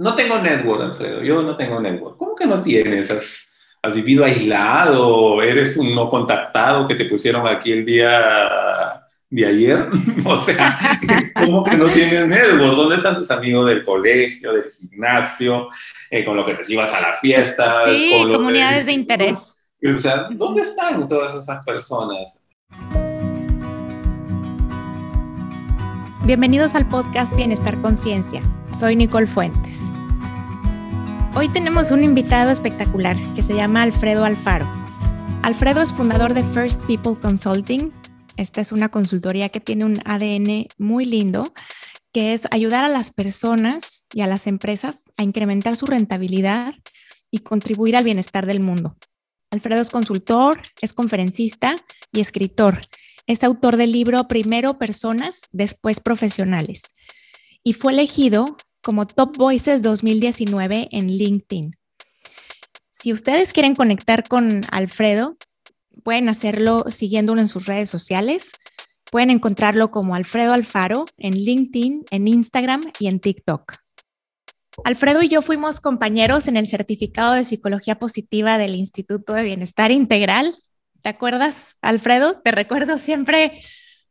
no tengo network, Alfredo, yo no tengo network. ¿Cómo que no tienes? ¿Has, has vivido aislado? ¿Eres un no contactado que te pusieron aquí el día de ayer? o sea, ¿cómo que no tienes network? ¿Dónde están tus amigos del colegio, del gimnasio, eh, con lo que te ibas a la fiesta? Sí, comunidades de interés. O sea, ¿dónde están todas esas personas? Bienvenidos al podcast Bienestar Conciencia. Soy Nicole Fuentes. Hoy tenemos un invitado espectacular que se llama Alfredo Alfaro. Alfredo es fundador de First People Consulting. Esta es una consultoría que tiene un ADN muy lindo, que es ayudar a las personas y a las empresas a incrementar su rentabilidad y contribuir al bienestar del mundo. Alfredo es consultor, es conferencista y escritor. Es autor del libro Primero Personas, después Profesionales y fue elegido como Top Voices 2019 en LinkedIn. Si ustedes quieren conectar con Alfredo, pueden hacerlo siguiéndolo en sus redes sociales. Pueden encontrarlo como Alfredo Alfaro en LinkedIn, en Instagram y en TikTok. Alfredo y yo fuimos compañeros en el certificado de psicología positiva del Instituto de Bienestar Integral. ¿Te acuerdas, Alfredo? Te recuerdo siempre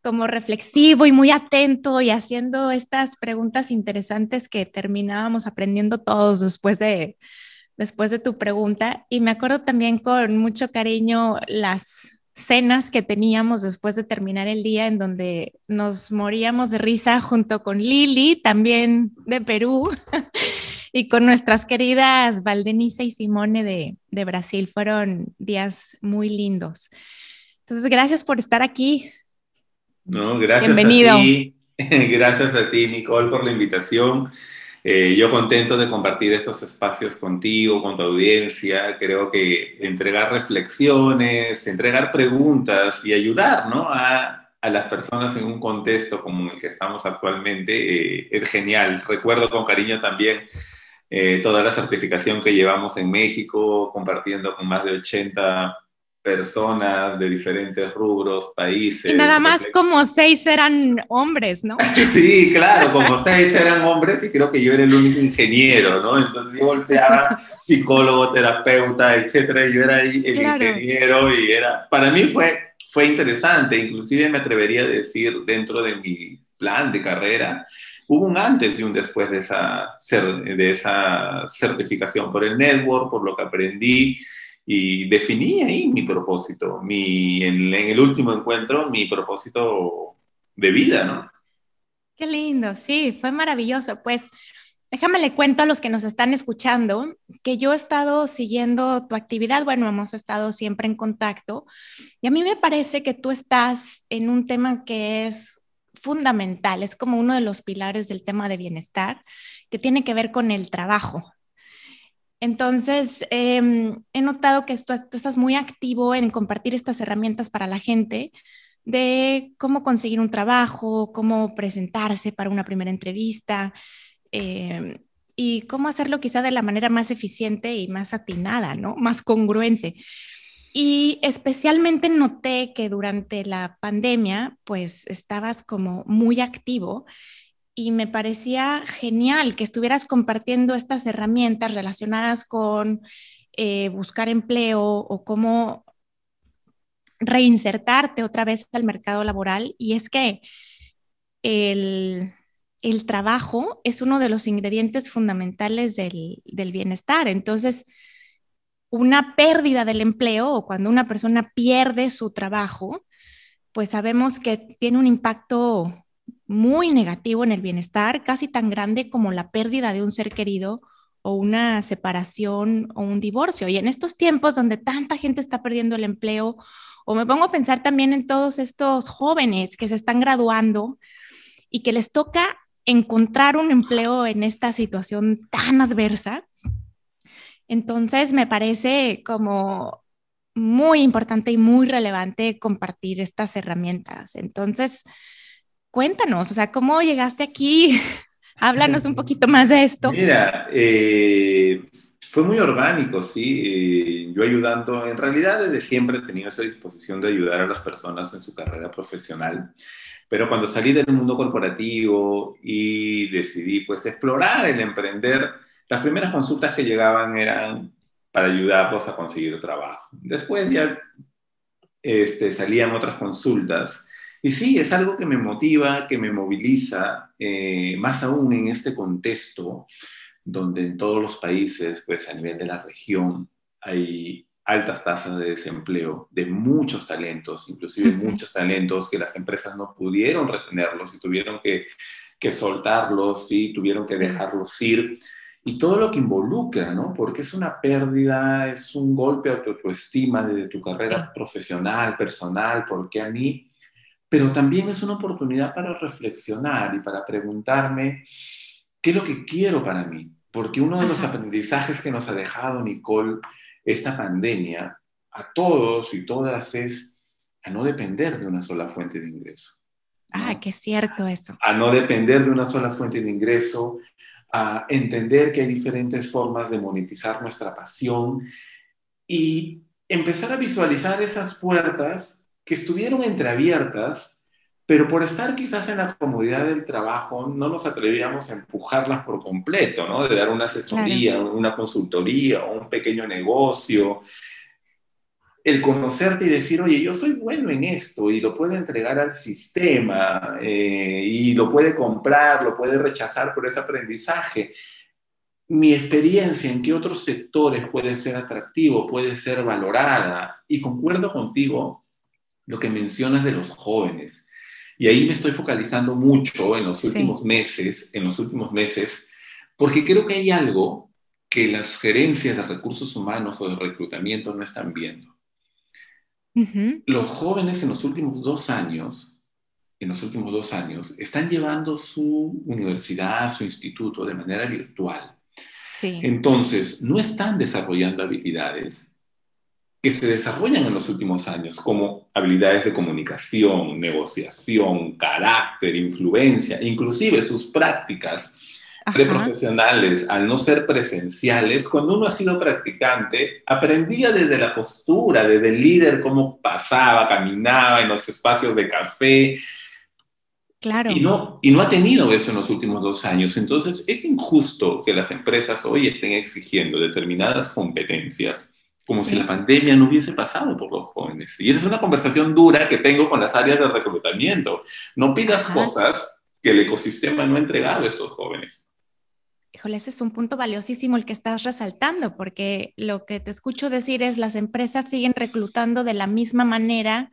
como reflexivo y muy atento y haciendo estas preguntas interesantes que terminábamos aprendiendo todos después de, después de tu pregunta. Y me acuerdo también con mucho cariño las cenas que teníamos después de terminar el día en donde nos moríamos de risa junto con Lili, también de Perú, y con nuestras queridas Valdenice y Simone de, de Brasil. Fueron días muy lindos. Entonces, gracias por estar aquí. No, gracias Bienvenido. a ti. Gracias a ti, Nicole, por la invitación. Eh, yo contento de compartir esos espacios contigo, con tu audiencia. Creo que entregar reflexiones, entregar preguntas y ayudar ¿no? a, a, las personas en un contexto como el que estamos actualmente eh, es genial. Recuerdo con cariño también eh, toda la certificación que llevamos en México, compartiendo con más de 80 personas de diferentes rubros, países. Y nada más como seis eran hombres, ¿no? sí, claro, como seis eran hombres y creo que yo era el único ingeniero, ¿no? Entonces yo volteaba psicólogo, terapeuta, etcétera, y yo era el ingeniero y era, para mí fue, fue interesante, inclusive me atrevería a decir dentro de mi plan de carrera, hubo un antes y un después de esa, de esa certificación por el network, por lo que aprendí, y definí ahí mi propósito, mi, en, el último encuentro, mi propósito de vida, ¿no? Qué lindo, sí, fue maravilloso. Pues déjame le cuento a los que nos están escuchando que yo he estado siguiendo tu actividad, bueno, hemos estado siempre en contacto y a mí me parece que tú estás en un tema que es fundamental, es como uno de los pilares del tema de bienestar, que tiene que ver con el trabajo, entonces, em, he notado que tú, estás muy activo en compartir estas herramientas para la gente de cómo conseguir un trabajo, cómo presentarse para una primera entrevista em, y cómo hacerlo quizá de la manera más eficiente y más atinada, ¿no? Más congruente. Y especialmente noté que durante la pandemia, pues estabas como muy activo y me parecía genial que estuvieras compartiendo estas herramientas relacionadas con eh, buscar empleo o cómo reinsertarte otra vez al mercado laboral. Y es que el, trabajo es uno de los ingredientes fundamentales del, del bienestar. Entonces, una pérdida del empleo o cuando una persona pierde su trabajo, pues sabemos que tiene un impacto muy negativo en el bienestar, casi tan grande como la pérdida de un ser querido o una separación o un divorcio. Y en estos tiempos donde tanta gente está perdiendo el empleo, o me pongo a pensar también en todos estos jóvenes que se están graduando y que les toca encontrar un empleo en esta situación tan adversa. Entonces me parece como muy importante y muy relevante compartir estas herramientas. Entonces, cuéntanos, o sea, ¿cómo llegaste aquí? Háblanos un poquito más de esto. Mira, eh, fue muy orgánico, sí. Eh, yo ayudando, en realidad desde siempre he tenido esa disposición de ayudar a las personas en su carrera profesional. Pero cuando salí del mundo corporativo y decidí pues explorar el emprender, las primeras consultas que llegaban eran para ayudarlos a conseguir trabajo. Después ya este, salían otras consultas. Y sí, es algo que me motiva, que me moviliza, eh, más aún en este contexto donde en todos los países, pues a nivel de la región, hay altas tasas de desempleo de muchos talentos, inclusive muchos talentos que las empresas no pudieron retenerlos y tuvieron que, que soltarlos y tuvieron que dejarlos ir. Y todo lo que involucra, ¿no? Porque es una pérdida, es un golpe a tu autoestima de tu carrera profesional, personal, porque a mí, pero también es una oportunidad para reflexionar y para preguntarme qué es lo que quiero para mí, porque uno de los aprendizajes que nos ha dejado Nicole esta pandemia a todos y todas es a no depender de una sola fuente de ingreso. Ah, qué cierto eso. A no depender de una sola fuente de ingreso, a entender que hay diferentes formas de monetizar nuestra pasión y empezar a visualizar esas puertas que estuvieron entreabiertas, pero por estar quizás en la comodidad del trabajo no nos atrevíamos a empujarlas por completo, ¿no? De dar una asesoría, una consultoría o un pequeño negocio, el conocerte y decir, oye, yo soy bueno en esto y lo puedo entregar al sistema eh, y lo puede comprar, lo puede rechazar por ese aprendizaje. Mi experiencia en qué otros sectores puede ser atractivo, puede ser valorada. Y concuerdo contigo lo que mencionas de los jóvenes. Y ahí me estoy focalizando mucho en los últimos meses, en los últimos meses, porque creo que hay algo que las gerencias de recursos humanos o de reclutamiento no están viendo. Los jóvenes en los últimos dos años, en los últimos dos años, están llevando su universidad, su instituto de manera virtual. Entonces, no están desarrollando habilidades que se desarrollan en los últimos años, como habilidades de comunicación, negociación, carácter, influencia, inclusive sus prácticas preprofesionales, al no ser presenciales, cuando uno ha sido practicante, aprendía desde la postura, desde el líder, cómo pasaba, caminaba en los espacios de café. Claro. Y no, y no ha tenido eso en los últimos dos años. Entonces, es injusto que las empresas hoy estén exigiendo determinadas competencias como si la pandemia no hubiese pasado por los jóvenes. Y esa es una conversación dura que tengo con las áreas de reclutamiento. No pidas cosas que el ecosistema no ha entregado a estos jóvenes. Híjole, ese es un punto valiosísimo el que estás resaltando, porque lo que te escucho decir es las empresas siguen reclutando de la misma manera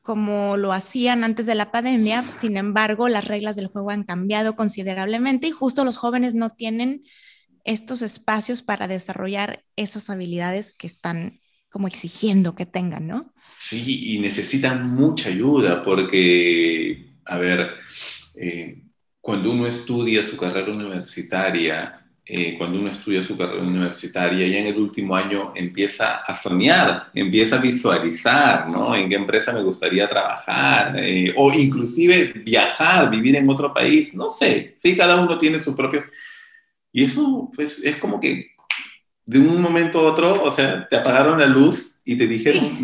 como lo hacían antes de la pandemia, sin embargo, las reglas del juego han cambiado considerablemente y justo los jóvenes no tienen estos espacios para desarrollar esas habilidades que están como exigiendo que tengan, ¿no? Sí, y necesitan mucha ayuda porque, a ver, eh, cuando uno estudia su carrera universitaria, eh, cuando uno estudia su carrera universitaria, ya en el último año empieza a soñar, empieza a visualizar, ¿no? En qué empresa me gustaría trabajar, eh, o inclusive viajar, vivir en otro país, no sé, sí, cada uno tiene sus propios... Y eso, pues, es como que de un momento a otro, o sea, te apagaron la luz y te dijeron,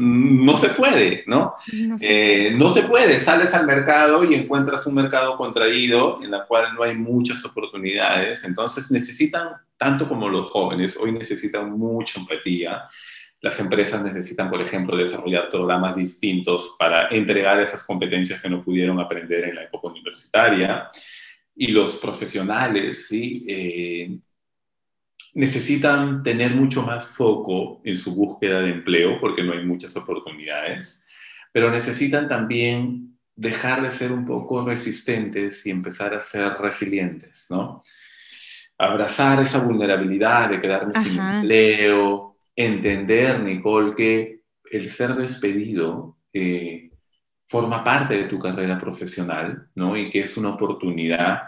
no se puede, ¿no? No se, eh, no se, puede, sales al mercado y encuentras un mercado contraído en el cual no hay muchas oportunidades, entonces necesitan, tanto como los jóvenes, hoy necesitan mucha empatía. Las empresas necesitan, por ejemplo, desarrollar programas distintos para entregar esas competencias que no pudieron aprender en la época universitaria. Y los profesionales, ¿sí? Eh, necesitan tener mucho más foco en su búsqueda de empleo porque no hay muchas oportunidades, pero necesitan también dejar de ser un poco resistentes y empezar a ser resilientes, ¿no? Abrazar esa vulnerabilidad de quedarme sin empleo, entender, Nicole, que el ser despedido eh, forma parte de tu carrera profesional, ¿no? Y que es una oportunidad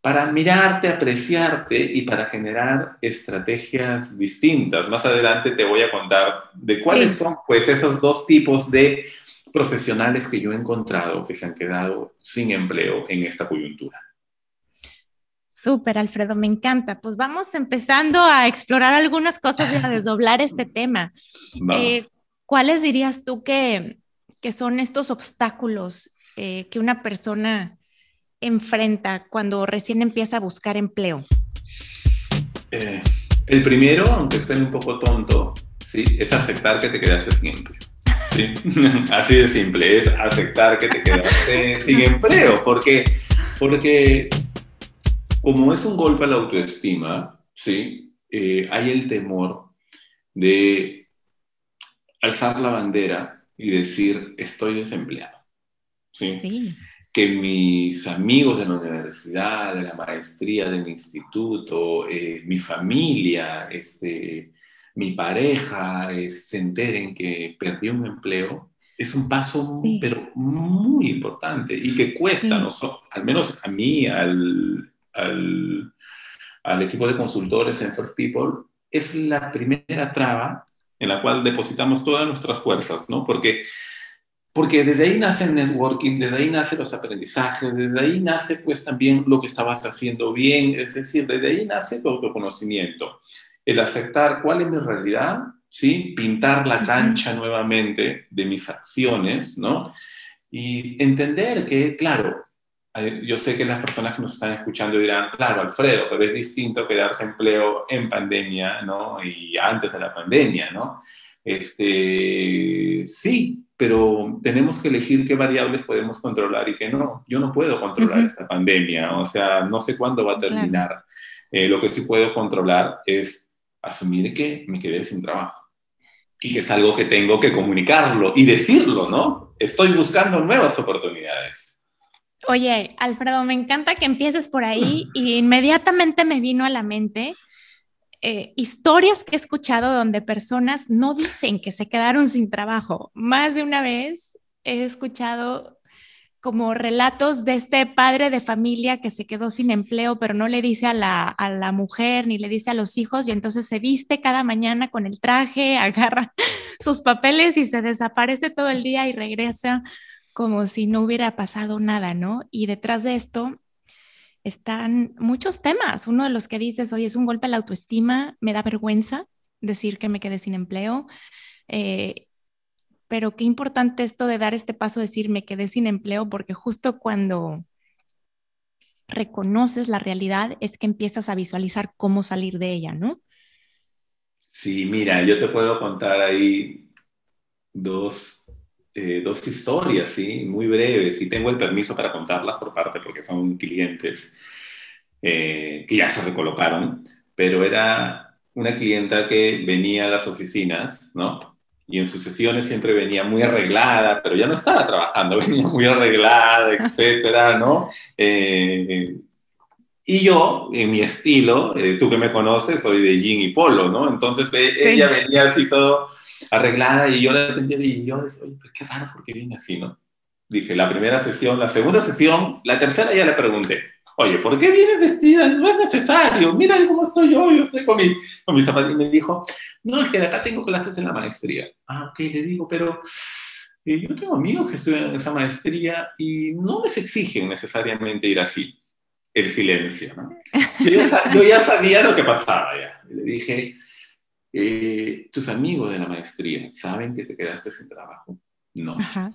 para mirarte, apreciarte y para generar estrategias distintas. Más adelante te voy a contar de cuáles son pues esos dos tipos de profesionales que yo he encontrado que se han quedado sin empleo en esta coyuntura. Súper, Alfredo, me encanta. Pues vamos empezando a explorar algunas cosas y a desdoblar este tema. Eh, ¿Cuáles dirías tú que, que, son estos obstáculos eh, que una persona enfrenta cuando recién empieza a buscar empleo? Eh, el primero, aunque esté un poco tonto, ¿sí? es aceptar que te quedaste sin empleo. ¿sí? Así de simple, es aceptar que te quedaste sin empleo, porque, porque como es un golpe a la autoestima, ¿sí? Eh, hay el temor de alzar la bandera y decir, estoy desempleado. ¿sí? sí que mis amigos de la universidad, de la maestría, del instituto, eh, mi familia, este, mi pareja eh, se enteren que perdí un empleo, es un paso pero muy importante y que cuesta, no al menos a mí, al, al, al equipo de consultores en First People, es la primera traba en la cual depositamos todas nuestras fuerzas, ¿no? Porque porque desde ahí nace el networking, desde ahí nacen los aprendizajes, desde ahí nace pues también lo que estabas haciendo bien, es decir, desde ahí nace tu autoconocimiento, el aceptar cuál es mi realidad, ¿sí? Pintar la cancha nuevamente de mis acciones, ¿no? Y entender que, claro, yo sé que las personas que nos están escuchando dirán, claro, Alfredo, pero es distinto quedarse empleo en pandemia, ¿no? Y antes de la pandemia, ¿no? Este, sí, pero tenemos que elegir qué variables podemos controlar y qué no. Yo no puedo controlar esta pandemia, o sea, no sé cuándo va a terminar. Eh, lo que sí puedo controlar es asumir que me quedé sin trabajo y que es algo que tengo que comunicarlo y decirlo, ¿no? Estoy buscando nuevas oportunidades. Oye, Alfredo, me encanta que empieces por ahí y inmediatamente me vino a la mente eh, historias que he escuchado donde personas no dicen que se quedaron sin trabajo. Más de una vez he escuchado como relatos de este padre de familia que se quedó sin empleo, pero no le dice a la, a la mujer ni le dice a los hijos y entonces se viste cada mañana con el traje, agarra sus papeles y se desaparece todo el día y regresa como si no hubiera pasado nada, ¿no? Y detrás de esto están muchos temas. Uno de los que dices, oye, es un golpe a la autoestima, me da vergüenza decir que me quedé sin empleo. Eh, pero qué importante esto de dar este paso, decir me quedé sin empleo, porque justo cuando reconoces la realidad es que empiezas a visualizar cómo salir de ella, ¿no? Sí, mira, yo te puedo contar ahí dos eh, dos historias, ¿sí? Muy breves, y tengo el permiso para contarlas por parte porque son clientes eh, que ya se recolocaron, pero era una clienta que venía a las oficinas, ¿no? Y en sus sesiones siempre venía muy arreglada, pero ya no estaba trabajando, venía muy arreglada, etcétera, ¿no? Eh, y yo, en mi estilo, tú que me conoces, soy de jean y polo, ¿no? Entonces ella venía así todo arreglada y yo la atendía y yo decía, oye, pues qué raro, ¿por qué viene así, no? Dije, la primera sesión, la segunda sesión, la tercera ya le pregunté, oye, ¿por qué vienes vestida? No es necesario, mira cómo estoy yo, yo estoy con mi, con mis zapatos. Y me dijo, no, es que acá tengo clases en la maestría. Ah, ok, le digo, pero eh, yo tengo amigos que estudian esa maestría y no les exigen necesariamente ir así. El silencio, ¿no? Yo ya, yo ya sabía lo que pasaba ya. Le dije, eh, tus amigos de la maestría saben que te quedaste sin trabajo. No. Ajá.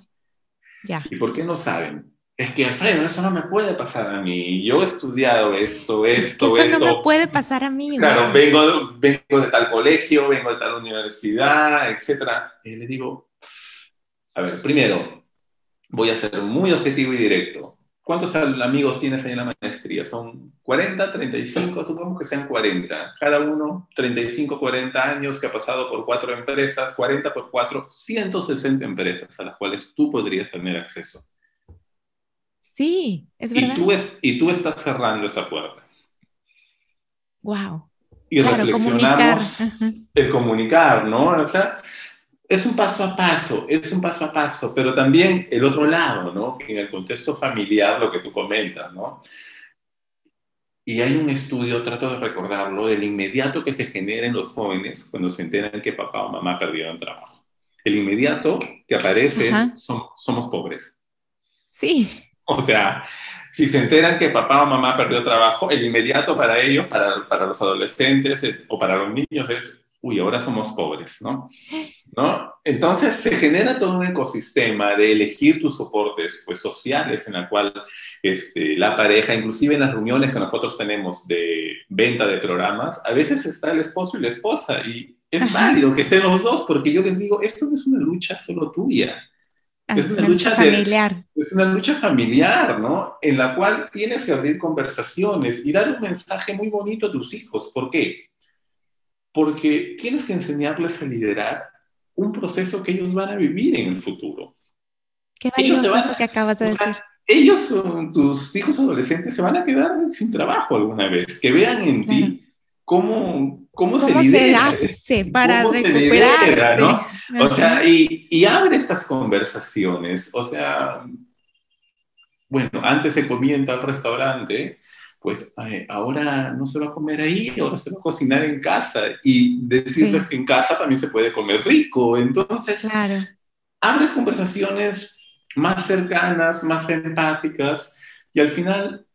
Ya. ¿Y por qué no saben? Es que, Alfredo, eso no me puede pasar a mí. Yo he estudiado esto, esto, es que eso no me puede pasar a mí. Claro, vengo, vengo de tal colegio, vengo de tal universidad, etc. Y le digo, a ver, primero, voy a ser muy objetivo y directo. ¿Cuántos amigos tienes ahí en la maestría? ¿Son 40, 35? Supongo que sean 40. Cada uno, 35, 40 años, que ha pasado por cuatro empresas, 40 por 4, 160 empresas a las cuales tú podrías tener acceso. Sí, es verdad. Y tú, es, y tú estás cerrando esa puerta. Wow. Y reflexionamos el comunicar, ¿no? O sea, es un paso a paso, es un paso a paso, pero también el otro lado, ¿no? En el contexto familiar, lo que tú comentas, ¿no? Y hay un estudio, trato de recordarlo, del inmediato que se genera en los jóvenes cuando se enteran que papá o mamá perdieron trabajo. El inmediato que aparece es, somos pobres. Sí. O sea, si se enteran que papá o mamá perdió trabajo, el inmediato para ellos, para, para los adolescentes eh, o para los niños es, uy, ahora somos pobres, ¿no? ¿no? Entonces se genera todo un ecosistema de elegir tus soportes pues, sociales en la cual este, la pareja, inclusive en las reuniones que nosotros tenemos de, venta de programas, a veces está el esposo y la esposa y es válido que estén los dos porque yo les digo, esto no es una lucha solo tuya. Ah, es, una, lucha, familiar. es una lucha familiar, ¿no? En la cual tienes que abrir conversaciones y dar un mensaje muy bonito a tus hijos. ¿Por qué? Porque tienes que enseñarles a liderar un proceso que ellos van a vivir en el futuro. Qué valioso eso que acabas de decir. ellos, tus hijos adolescentes, se van a quedar sin trabajo alguna vez. Que vean en ti cómo, cómo, se lidera. se hace para recuperar. ¿no? O sea, y, y abre estas conversaciones. O sea, bueno, antes se comía en tal restaurante, pues ahora no se va a comer ahí, ahora se va a cocinar en casa y decirles que en casa también se puede comer rico. Entonces, abres conversaciones más cercanas, más empáticas y al final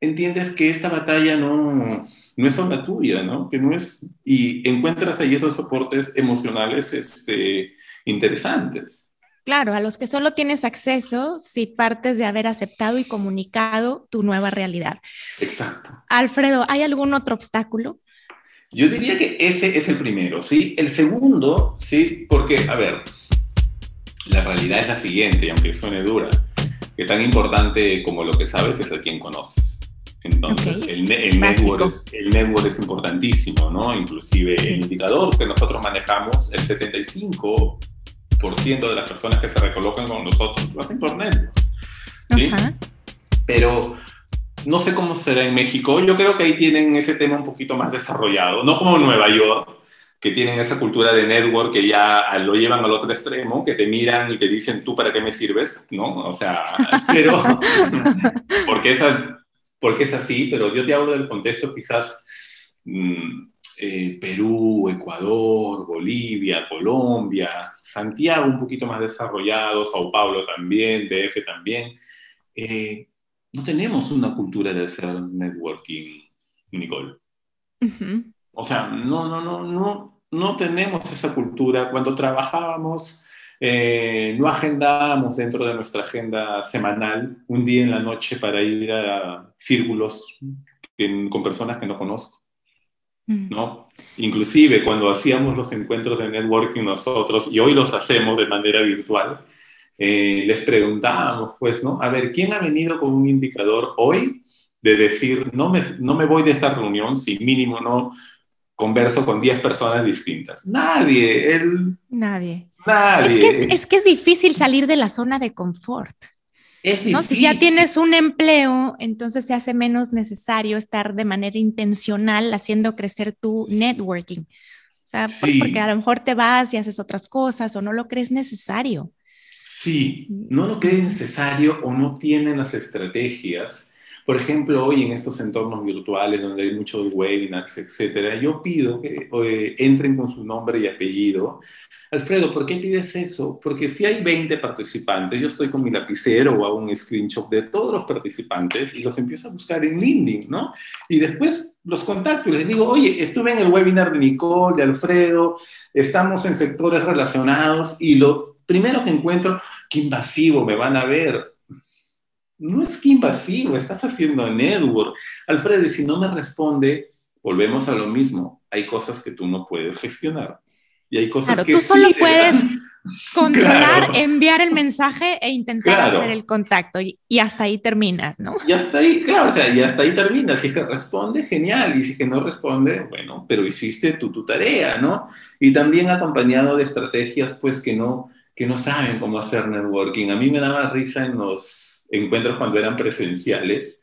entiendes que esta batalla no, no es solo tuya, ¿no? Que no es, y encuentras ahí esos soportes emocionales este, interesantes. Claro, a los que solo tienes acceso si partes de haber aceptado y comunicado tu nueva realidad. Exacto. Alfredo, ¿hay algún otro obstáculo? Yo diría que ese es el primero, ¿sí? El segundo, ¿sí? Porque, a ver, la realidad es la siguiente, y aunque suene dura, que tan importante como lo que sabes es a quien conoces. Entonces, el, el, network es, el, network es, importantísimo, ¿no? Inclusive el indicador que nosotros manejamos, el 75 de las personas que se recolocan con nosotros lo hacen por network. ¿sí? Pero no sé cómo será en México. Yo creo que ahí tienen ese tema un poquito más desarrollado. No como Nueva York, que tienen esa cultura de network que ya lo llevan al otro extremo, que te miran y te dicen, ¿tú para qué me sirves? ¿No? O sea, pero... porque, es, porque es así, pero yo te hablo del contexto quizás... Mm, eh, Perú, Ecuador, Bolivia, Colombia, Santiago un poquito más desarrollado, Sao Paulo también, DF también, eh, no tenemos una cultura de hacer networking, Nicole. O sea, no, no, no, no, no tenemos esa cultura. Cuando trabajábamos, eh, no agendábamos dentro de nuestra agenda semanal un día en la noche para ir a círculos con personas que no conozco. ¿No? Inclusive cuando hacíamos los encuentros de networking nosotros, y hoy los hacemos de manera virtual, eh, les preguntábamos, pues, ¿no? A ver, ¿quién ha venido con un indicador hoy de decir, no me, no me voy de esta reunión si mínimo no converso con 10 personas distintas? Nadie. Él, Nadie. Nadie. Es que es, que es difícil salir de la zona de confort. ¿No? Si ya tienes un empleo, entonces se hace menos necesario estar de manera intencional haciendo crecer tu networking. O sea, porque a lo mejor te vas y haces otras cosas o no lo crees necesario. Sí, no lo crees necesario o no tienen las estrategias. Por ejemplo, hoy en estos entornos virtuales donde hay muchos webinars, etcétera, yo pido que eh, entren con su nombre y apellido Alfredo, ¿por qué pides eso? Porque si hay 20 participantes, yo estoy con mi lapicero o hago un screenshot de todos los participantes y los empiezo a buscar en LinkedIn, ¿no? Y después los contacto y les digo, oye, estuve en el webinar de Nicole, de Alfredo, estamos en sectores relacionados y lo primero que encuentro, qué invasivo, me van a ver. No es que invasivo, estás haciendo network. Alfredo, y si no me responde, volvemos a lo mismo. Hay cosas que tú no puedes gestionar. Y hay cosas claro, que tú solo puedes controlar, enviar el mensaje e intentar hacer el contacto y, hasta ahí terminas, ¿no? Y hasta ahí, claro, o sea, y hasta ahí terminas. Si es que responde, genial. Y si es que no responde, bueno, pero hiciste tu, tu tarea, ¿no? Y también acompañado de estrategias, pues, que no, que no saben cómo hacer networking. A mí me daba risa en los encuentros cuando eran presenciales,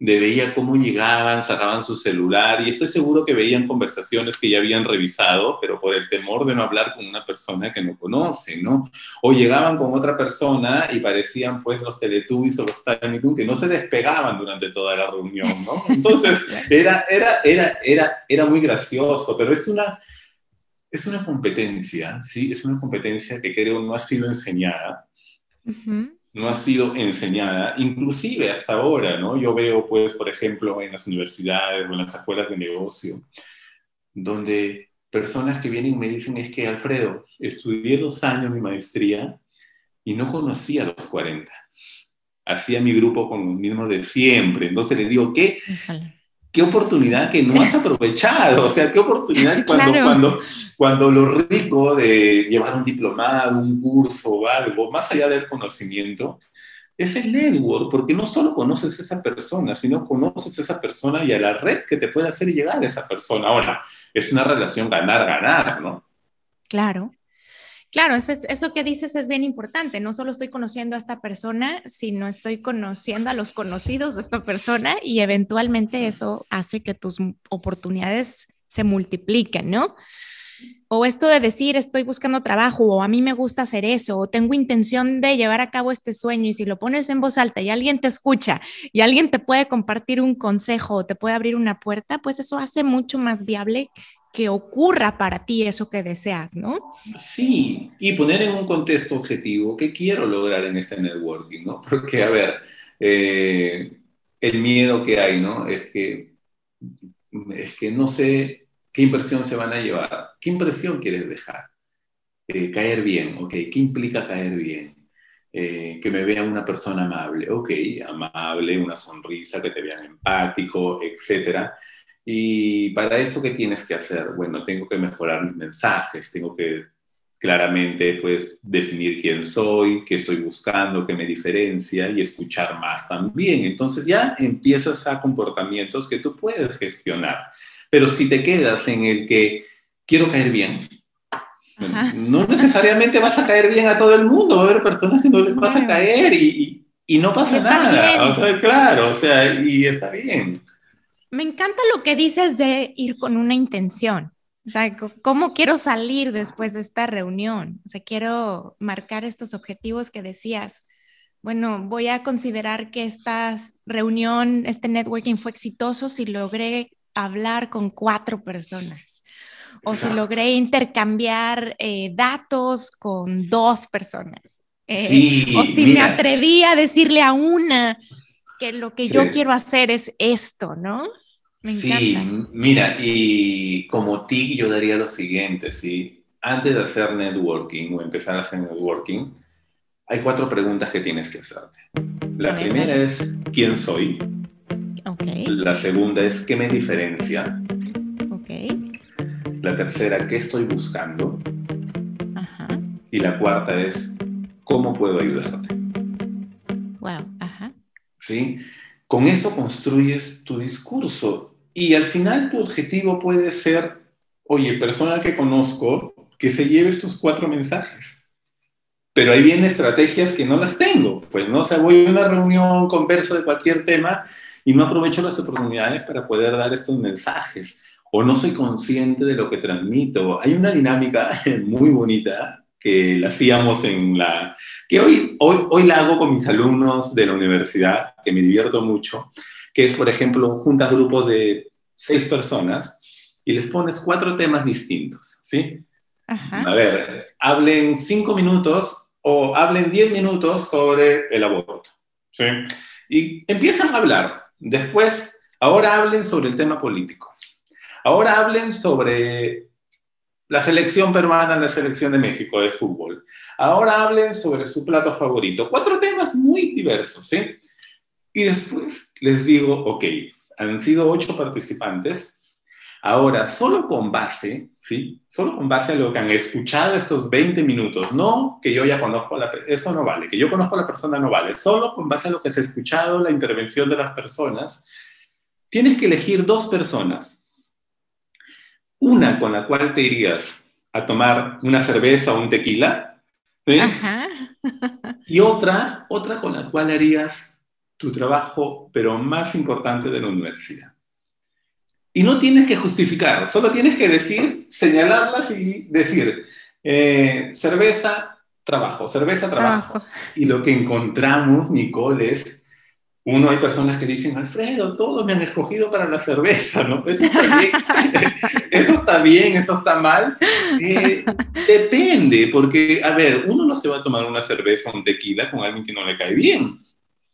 de veía cómo llegaban, sacaban su celular y estoy seguro que veían conversaciones que ya habían revisado, pero por el temor de no hablar con una persona que no conocen, ¿no? O llegaban con otra persona y parecían pues los Teletubbies o los Tiny que no se despegaban durante toda la reunión, ¿no? Entonces era, era, era, era, era muy gracioso, pero es una, es una competencia, ¿sí? Es una competencia que creo no ha sido enseñada no ha sido enseñada, inclusive hasta ahora, ¿no? Yo veo, pues, por ejemplo, en las universidades o en las escuelas de negocio, donde personas que vienen y me dicen, es que, Alfredo, estudié dos años mi maestría y no conocía los 40. Hacía mi grupo con los mismos de siempre. Entonces le digo, ¿qué? Qué oportunidad que no has aprovechado, o sea, qué oportunidad cuando, cuando, cuando lo rico de llevar un diplomado, un curso o algo, más allá del conocimiento, es el network, porque no solo conoces a esa persona, sino conoces a esa persona y a la red que te puede hacer llegar a esa persona. Ahora, es una relación ganar-ganar, ¿no? Claro. Claro, eso, eso, que dices es bien importante. No solo estoy conociendo a esta persona, sino estoy conociendo a los conocidos de esta persona y eventualmente eso hace que tus oportunidades se multipliquen, ¿no? O esto de decir estoy buscando trabajo o a mí me gusta hacer eso o tengo intención de llevar a cabo este sueño y si lo pones en voz alta y alguien te escucha y alguien te puede compartir un consejo o te puede abrir una puerta, pues eso hace mucho más viable que ocurra para ti eso que deseas, ¿no? Sí, y poner en un contexto objetivo qué quiero lograr en ese networking, ¿no? Porque, a ver, eh, el miedo que hay, ¿no? Es que, es que no sé qué impresión se van a llevar, qué impresión quieres dejar. Eh, caer bien, ok, ¿qué implica caer bien? Eh, que me vean una persona amable, ok, amable, una sonrisa, que te vean empático, etcétera y para eso, ¿qué tienes que hacer? Bueno, tengo que mejorar mis mensajes, tengo que claramente pues definir quién soy, qué estoy buscando, qué me diferencia y escuchar más también. Entonces ya empiezas a comportamientos que tú puedes gestionar. Pero si te quedas en el que quiero caer bien, no necesariamente vas a caer bien a todo el mundo, va a haber personas que no les vas a caer y, y, no pasa nada. O sea, claro, o sea, y está bien me encanta lo que dices de ir con una intención. O sea, ¿cómo quiero salir después de esta reunión? O sea, quiero marcar estos objetivos que decías. Bueno, voy a considerar que esta reunión, este networking fue exitoso si logré hablar con cuatro personas o si logré intercambiar eh, datos con dos personas. Eh, o si me atreví a decirle a una que lo que yo quiero hacer es esto, ¿no? sí, mira, y como TIC yo daría lo siguiente, ¿sí? Antes de hacer networking o empezar a hacer networking, hay cuatro preguntas que tienes que hacerte. La primera es, ¿quién soy? Okay. La segunda es, ¿qué me diferencia? Okay. La tercera, ¿qué estoy buscando? Ajá. Y la cuarta es, ¿cómo puedo ayudarte? Wow. ¿Sí? Con eso construyes tu discurso y al final tu objetivo puede ser, oye, persona que conozco, que se lleve estos cuatro mensajes. Pero ahí vienen estrategias que no las tengo. Pues no, o voy a una reunión, converso de cualquier tema y no aprovecho las oportunidades para poder dar estos mensajes. O no soy consciente de lo que transmito. Hay una dinámica muy bonita que la hacíamos en la... que hoy, hoy, hoy la hago con mis alumnos de la universidad, que me divierto mucho, que es, por ejemplo, juntas grupos de seis personas y les pones cuatro temas distintos, ¿sí? A ver, hablen cinco minutos o hablen diez minutos sobre el aborto, ¿sí? Y empiezan a hablar. Después, ahora hablen sobre el tema político. Ahora hablen sobre la selección peruana, la selección de México de fútbol. Ahora hablen sobre su plato favorito. Cuatro temas muy diversos, ¿sí? Y después les digo, ok, han sido ocho participantes. Ahora, solo con base, ¿sí? Solo con base a lo que han escuchado estos 20 minutos, no que yo ya conozco a la eso no vale, que yo conozco a la persona no vale, solo con base a lo que has escuchado, la intervención de las personas, tienes que elegir dos personas. Una con la cual te irías a tomar una cerveza o un tequila, y otra, otra con la cual harías tu trabajo, pero más importante de la universidad. Y no tienes que justificar, solo tienes que decir, señalarlas y decir, eh, cerveza, trabajo, cerveza, trabajo. Y lo que encontramos, Nicole, es, uno, hay personas que dicen, Alfredo, todos me han escogido para la cerveza, ¿no? Eso está bien, eso está, bien, eso está mal. Eh, depende, porque, a ver, uno no se va a tomar una cerveza o un tequila con alguien que no le cae bien.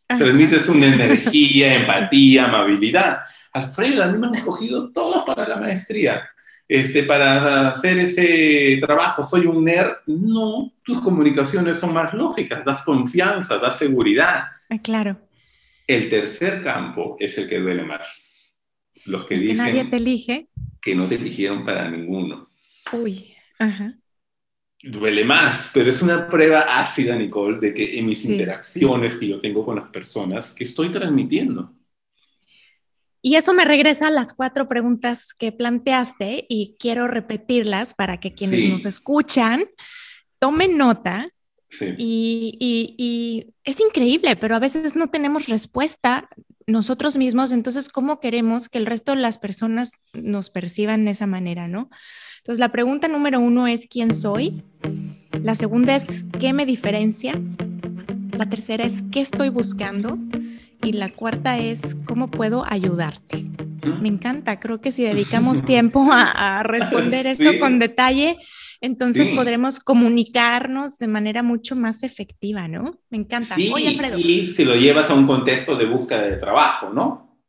Transmites una energía, empatía, amabilidad. Alfredo, a mí me han escogido todos para la maestría. Este, para hacer ese trabajo, soy un nerd. No, tus comunicaciones son más lógicas, das confianza, das seguridad. Claro. El tercer campo es el que duele más. Los que dicen nadie te elige. Que no te eligieron para ninguno. Uy, ajá. Duele más, pero es una prueba ácida, Nicole, de que en mis interacciones que yo tengo con las personas, que estoy transmitiendo. Y eso me regresa a las cuatro preguntas que planteaste y quiero repetirlas para que quienes nos escuchan tomen nota. Sí. Y, es increíble, pero a veces no tenemos respuesta nosotros mismos, entonces, ¿cómo queremos que el resto de las personas nos perciban de esa manera, no? Entonces, la pregunta número uno es ¿quién soy? La segunda es ¿qué me diferencia? La tercera es ¿qué estoy buscando? Y la cuarta es ¿cómo puedo ayudarte? Me encanta, creo que si dedicamos tiempo a, responder eso con detalle, entonces podremos comunicarnos de manera mucho más efectiva, ¿no? Me encanta. Sí, Alfredo. Y si lo llevas a un contexto de búsqueda de trabajo, ¿no?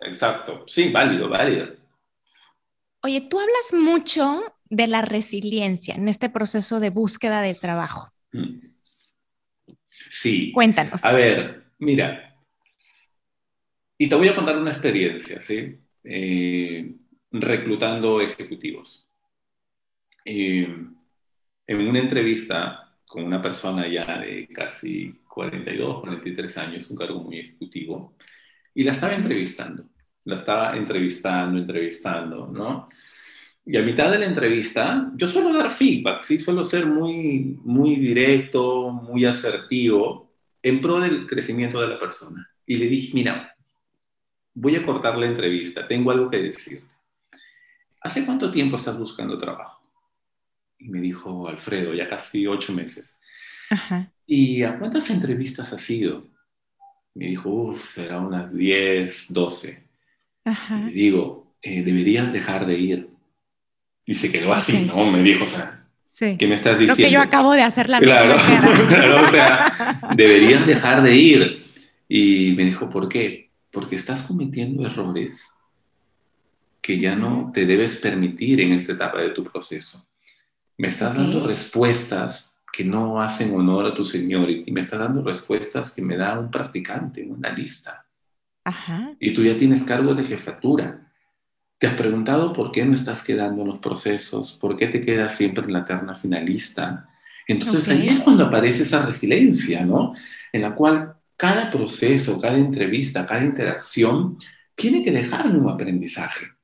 Exacto. Sí, válido, válido. Oye, tú hablas mucho de la resiliencia en este proceso de búsqueda de trabajo. Mm. Sí. Cuéntanos. A ver, mira, y te voy a contar una experiencia, ¿sí? Eh, reclutando ejecutivos. Eh, en una entrevista con una persona ya de casi 42, 43 años, un cargo muy ejecutivo, y la estaba entrevistando la estaba entrevistando, entrevistando, ¿no? Y a mitad de la entrevista, yo suelo dar feedback, sí, suelo ser muy, muy directo, muy asertivo, en pro del crecimiento de la persona. Y le dije, mira, voy a cortar la entrevista, tengo algo que decirte. ¿Hace cuánto tiempo estás buscando trabajo? Y me dijo, Alfredo, ya casi ocho meses. Ajá. ¿Y a cuántas entrevistas has ido? Me dijo, uff, será unas 10, 12. Y digo, eh, deberías dejar de ir. Y se quedó así, ¿no? Me dijo, o sea, ¿qué me estás diciendo? Creo que yo acabo de hacer la claro, claro, o sea, deberías dejar de ir. Y me dijo, ¿por qué? Porque estás cometiendo errores que ya no te debes permitir en esta etapa de tu proceso. Me estás dando respuestas que no hacen honor a tu señor y me estás dando respuestas que me da un practicante, un analista. Y tú ya tienes cargo de jefatura. ¿Te has preguntado por qué no estás quedando en los procesos? ¿Por qué te quedas siempre en la terna finalista? Entonces ahí es cuando aparece esa resiliencia, ¿no? En la cual cada proceso, cada entrevista, cada interacción tiene que dejar un aprendizaje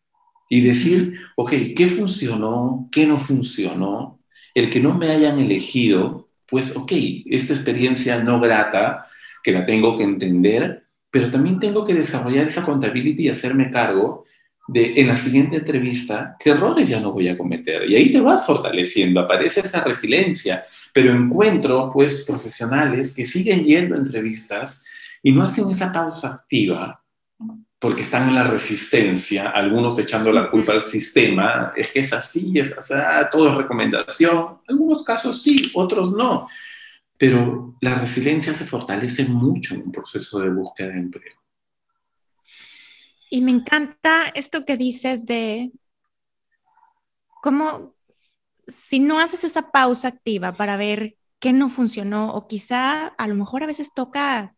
y decir, ok, ¿qué funcionó? ¿Qué no funcionó? El que no me hayan elegido, pues ok, esta experiencia no grata, que la tengo que entender, pero también tengo que desarrollar esa contabilidad y hacerme cargo de en la siguiente entrevista qué errores ya no voy a cometer. Y ahí te vas fortaleciendo, aparece esa resiliencia, pero encuentro pues profesionales que siguen yendo a entrevistas y no hacen esa pausa activa porque están en la resistencia, algunos echando la culpa al sistema, es que es así, es así, ah, todo es recomendación, algunos casos sí, otros no. Pero la resiliencia se fortalece mucho en un proceso de búsqueda de empleo. Y me encanta esto que dices de cómo si no haces esa pausa activa para ver qué no funcionó o quizá a lo mejor a veces toca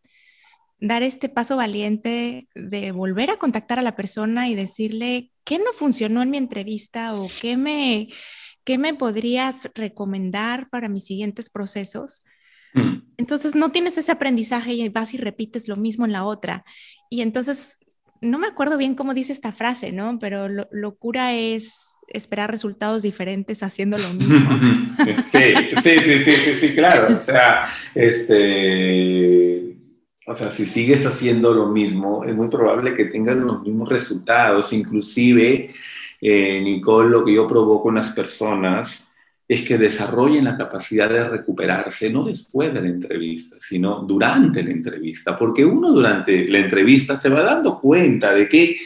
dar este paso valiente de volver a contactar a la persona y decirle qué no funcionó en mi entrevista o qué me, qué me podrías recomendar para mis siguientes procesos Mm. Entonces no tienes ese aprendizaje y vas y repites lo mismo en la otra. Y entonces, no me acuerdo bien cómo dice esta frase, ¿no? Pero locura es esperar resultados diferentes haciendo lo mismo. sí, sí, sí, sí, sí, sí, claro. O sea, este, o sea, si sigues haciendo lo mismo, es muy probable que tengas los mismos resultados. Inclusive, eh, Nicole, lo que yo provoco en las personas es que desarrollen la capacidad de recuperarse, no después de la entrevista, sino durante la entrevista, porque uno durante la entrevista se va dando cuenta de que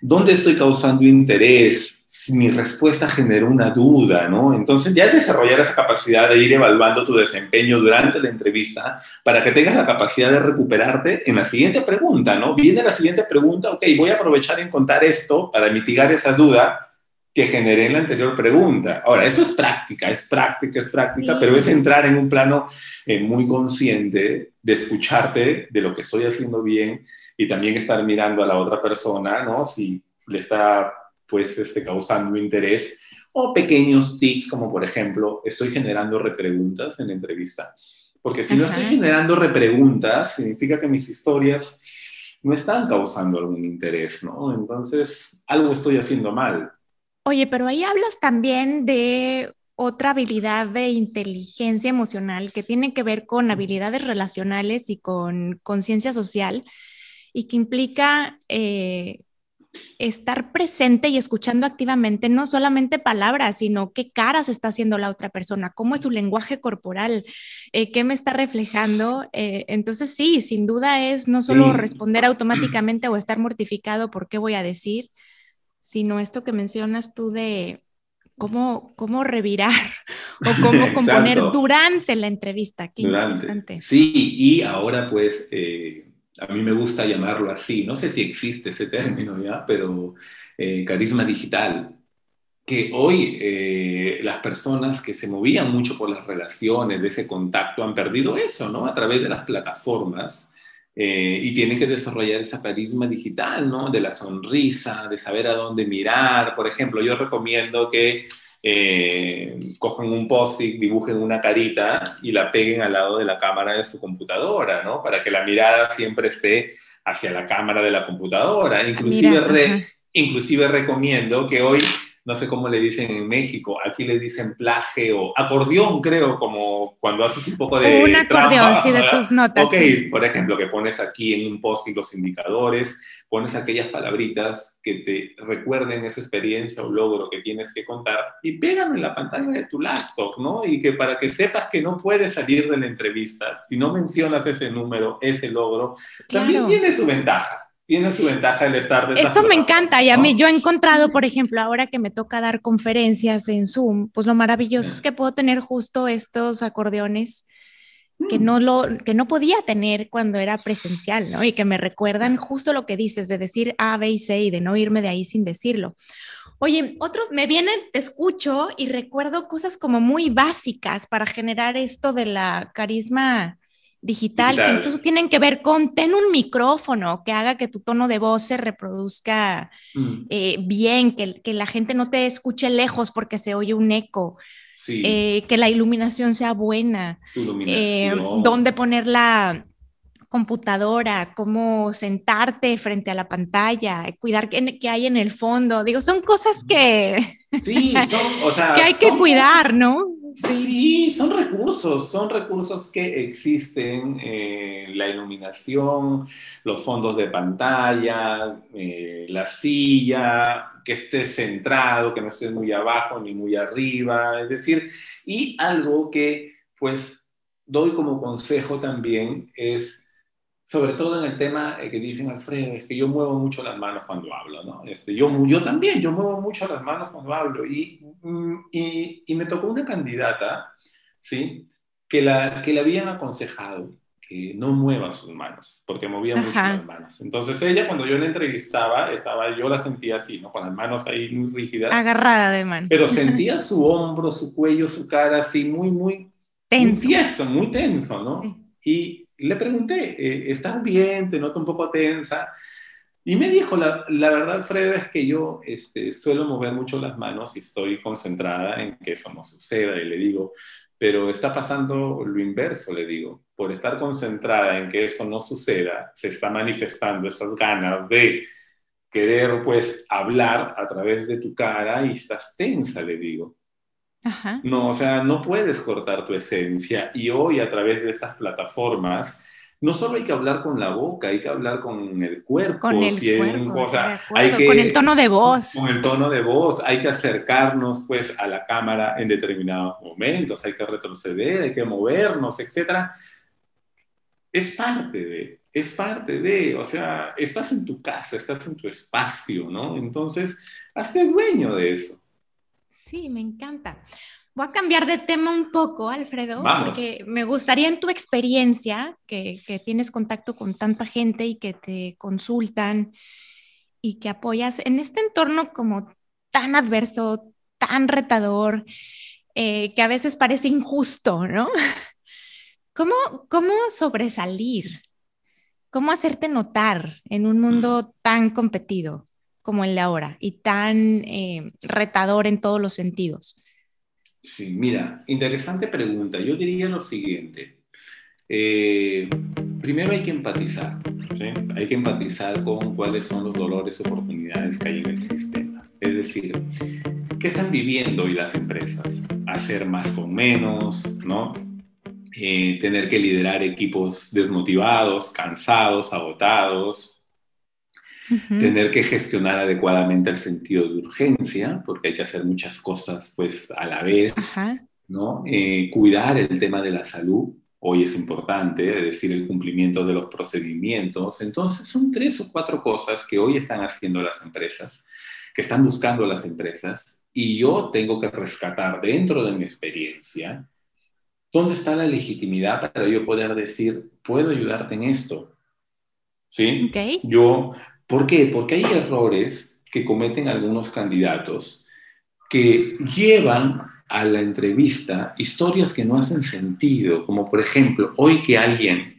dónde estoy causando interés, si mi respuesta generó una duda, ¿no? Entonces ya desarrollar esa capacidad de ir evaluando tu desempeño durante la entrevista para que tengas la capacidad de recuperarte en la siguiente pregunta, ¿no? Viene la siguiente pregunta, ok, voy a aprovechar en contar esto para mitigar esa duda que generé en la anterior pregunta. Ahora, esto es práctica, es práctica, es práctica, pero es entrar en un plano eh, muy consciente de escucharte de lo que estoy haciendo bien y también estar mirando a la otra persona, ¿no? Si le está, pues, este, causando interés o pequeños tics, como por ejemplo, estoy generando repreguntas en la entrevista. Porque si no estoy generando repreguntas, significa que mis historias no están causando algún interés, ¿no? Entonces, algo estoy haciendo mal. Oye, pero ahí hablas también de otra habilidad de inteligencia emocional que tiene que ver con habilidades relacionales y con conciencia social y que implica eh, estar presente y escuchando activamente no solamente palabras, sino qué caras está haciendo la otra persona, cómo es su lenguaje corporal, eh, qué me está reflejando. Eh, entonces sí, sin duda es no solo responder automáticamente o estar mortificado por qué voy a decir, sino esto que mencionas tú de cómo, cómo revirar o cómo componer durante la entrevista. Qué interesante. Sí, y ahora pues... Eh, a mí me gusta llamarlo así, no sé si existe ese término ya, pero eh, carisma digital, que hoy eh, las personas que se movían mucho por las relaciones, de ese contacto, han perdido eso, ¿no? A través de las plataformas. Eh, y tienen que desarrollar esa carisma digital, ¿no? De la sonrisa, de saber a dónde mirar. Por ejemplo, yo recomiendo que eh, cogen un post-it, dibujen una carita y la peguen al lado de la cámara de su computadora, ¿no? Para que la mirada siempre esté hacia la cámara de la computadora. Inclusive, inclusive recomiendo que hoy no sé cómo le dicen en México, aquí le dicen plaje o acordeón, creo, como cuando haces un poco de... Un acordeón, sí, de tus notas. Ok, por ejemplo, que pones aquí en un post y los indicadores, pones aquellas palabritas que te recuerden esa experiencia o logro que tienes que contar y péganlo en la pantalla de tu laptop, ¿no? Y que para que sepas que no puedes salir de la entrevista, si no mencionas ese número, ese logro, también tiene su ventaja tiene su ventaja el estar de Eso me encanta y a mí yo he encontrado, por ejemplo, ahora que me toca dar conferencias en Zoom, pues lo maravilloso es que puedo tener justo estos acordeones que mm. no lo que no podía tener cuando era presencial, ¿no? Y que me recuerdan justo lo que dices de decir A, B y C y de no irme de ahí sin decirlo. Oye, otros me vienen, te escucho y recuerdo cosas como muy básicas para generar esto de la carisma digital, que incluso tienen que ver con ten un micrófono que haga que tu tono de voz se reproduzca mm. eh, bien, que, que, la gente no te escuche lejos porque se oye un eco, eh, que la iluminación sea buena, eh, dónde poner la computadora, cómo sentarte frente a la pantalla, cuidar qué, hay en el fondo. Digo, son cosas que, sí, que hay que cuidar, ¿no? Sí. son recursos, son recursos que existen, eh, la iluminación, los fondos de pantalla, eh, la silla, que esté centrado, que no esté muy abajo ni muy arriba, es decir, y algo que pues doy como consejo también es sobre todo en el tema eh, que dicen Alfredo, es que yo muevo mucho las manos cuando hablo, ¿no? Este, yo, yo también, yo muevo mucho las manos cuando hablo y, mm, y, y me tocó una candidata, ¿sí? Que la, que le habían aconsejado que no mueva sus manos, porque movía mucho las manos. Entonces ella, cuando yo la entrevistaba, estaba, yo la sentía así, ¿no? Con las manos ahí muy rígidas. Agarrada de mano. Pero sentía su hombro, su cuello, su cara así muy, muy... Tenso. Muy tenso, muy tenso, ¿no? Sí. Y le pregunté, eh, ¿estás bien? ¿Te noto un poco tensa? Y me dijo, la, la verdad, Alfredo, es que yo este, suelo mover mucho las manos y estoy concentrada en que eso no suceda. Y le digo, pero está pasando lo inverso, le digo. Por estar concentrada en que eso no suceda, se está manifestando esas ganas de querer, pues, hablar a través de tu cara y estás tensa, le digo. No, o sea, no puedes cortar tu esencia. Y hoy a través de estas plataformas, no solo hay que hablar con la boca, hay que hablar con el cuerpo. Con el cuerpo, hay que, con el tono de voz. Con el tono de voz, hay que acercarnos pues a la cámara en determinados momentos, hay que retroceder, hay que movernos, etc. Es parte de, es parte de, o sea, estás en tu casa, estás en tu espacio, ¿no? Entonces, hazte dueño de eso. Sí, me encanta. Voy a cambiar de tema un poco, Alfredo, porque me gustaría en tu experiencia, que, tienes contacto con tanta gente y que te consultan y que apoyas en este entorno como tan adverso, tan retador, eh, que a veces parece injusto, ¿no? ¿Cómo, ¿Cómo sobresalir? ¿Cómo hacerte notar en un mundo tan competido como el de ahora y tan eh, retador en todos los sentidos? Sí, mira, interesante pregunta. Yo diría lo siguiente. Eh, primero hay que empatizar, ¿sí? hay que empatizar con cuáles son los dolores, oportunidades que hay en el sistema. Es decir, ¿qué están viviendo hoy las empresas? Hacer más con menos, ¿no? Eh, tener que liderar equipos desmotivados, cansados, agotados, tener que gestionar adecuadamente el sentido de urgencia, porque hay que hacer muchas cosas pues a la vez, ¿no? Eh, cuidar el tema de la salud, hoy es importante, es decir, el cumplimiento de los procedimientos. Entonces, son tres o cuatro cosas que hoy están haciendo las empresas, que están buscando las empresas, y yo tengo que rescatar dentro de mi experiencia, ¿dónde está la legitimidad para yo poder decir, puedo ayudarte en esto? ¿Sí? Yo, ¿por qué? Porque hay errores que cometen algunos candidatos que llevan a la entrevista historias que no hacen sentido, como por ejemplo, hoy que alguien